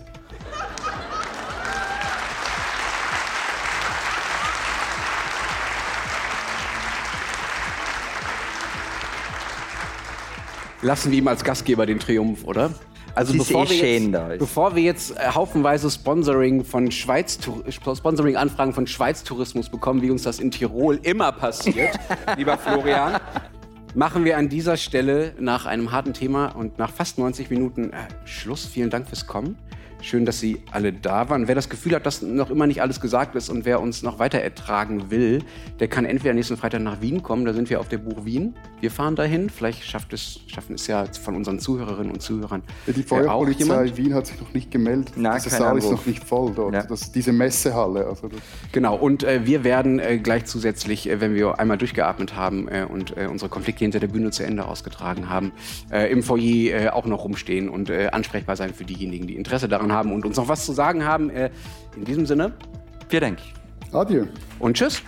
Lassen wir ihm als Gastgeber den Triumph, oder? Also bevor, eh wir jetzt, da bevor wir jetzt äh, haufenweise Sponsoring von Schweiz Sponsoring-Anfragen von Schweiz-Tourismus bekommen, wie uns das in Tirol immer passiert, lieber Florian, machen wir an dieser Stelle nach einem harten Thema und nach fast 90 Minuten äh, Schluss. Vielen Dank fürs Kommen. Schön, dass Sie alle da waren. Wer das Gefühl hat, dass noch immer nicht alles gesagt ist und wer uns noch weiter ertragen will, der kann entweder nächsten Freitag nach Wien kommen. Da sind wir auf der Buch Wien. Wir fahren dahin. Vielleicht schafft es, schaffen es ja von unseren Zuhörerinnen und Zuhörern Ja, die äh, auch Feuerpolizei jemand. Wien hat sich noch nicht gemeldet. Nein, kein Saal ist noch nicht voll dort. Ja. Das, diese Messehalle. Also das, Genau, und äh, wir werden äh, gleich zusätzlich, äh, wenn wir einmal durchgeatmet haben äh, und äh, unsere Konflikte hinter der Bühne zu Ende ausgetragen haben, äh, im Foyer äh, auch noch rumstehen und äh, ansprechbar sein für diejenigen, die Interesse daran haben und uns noch was zu sagen haben. Äh, in diesem Sinne Vielen Dank. Adieu. und tschüss.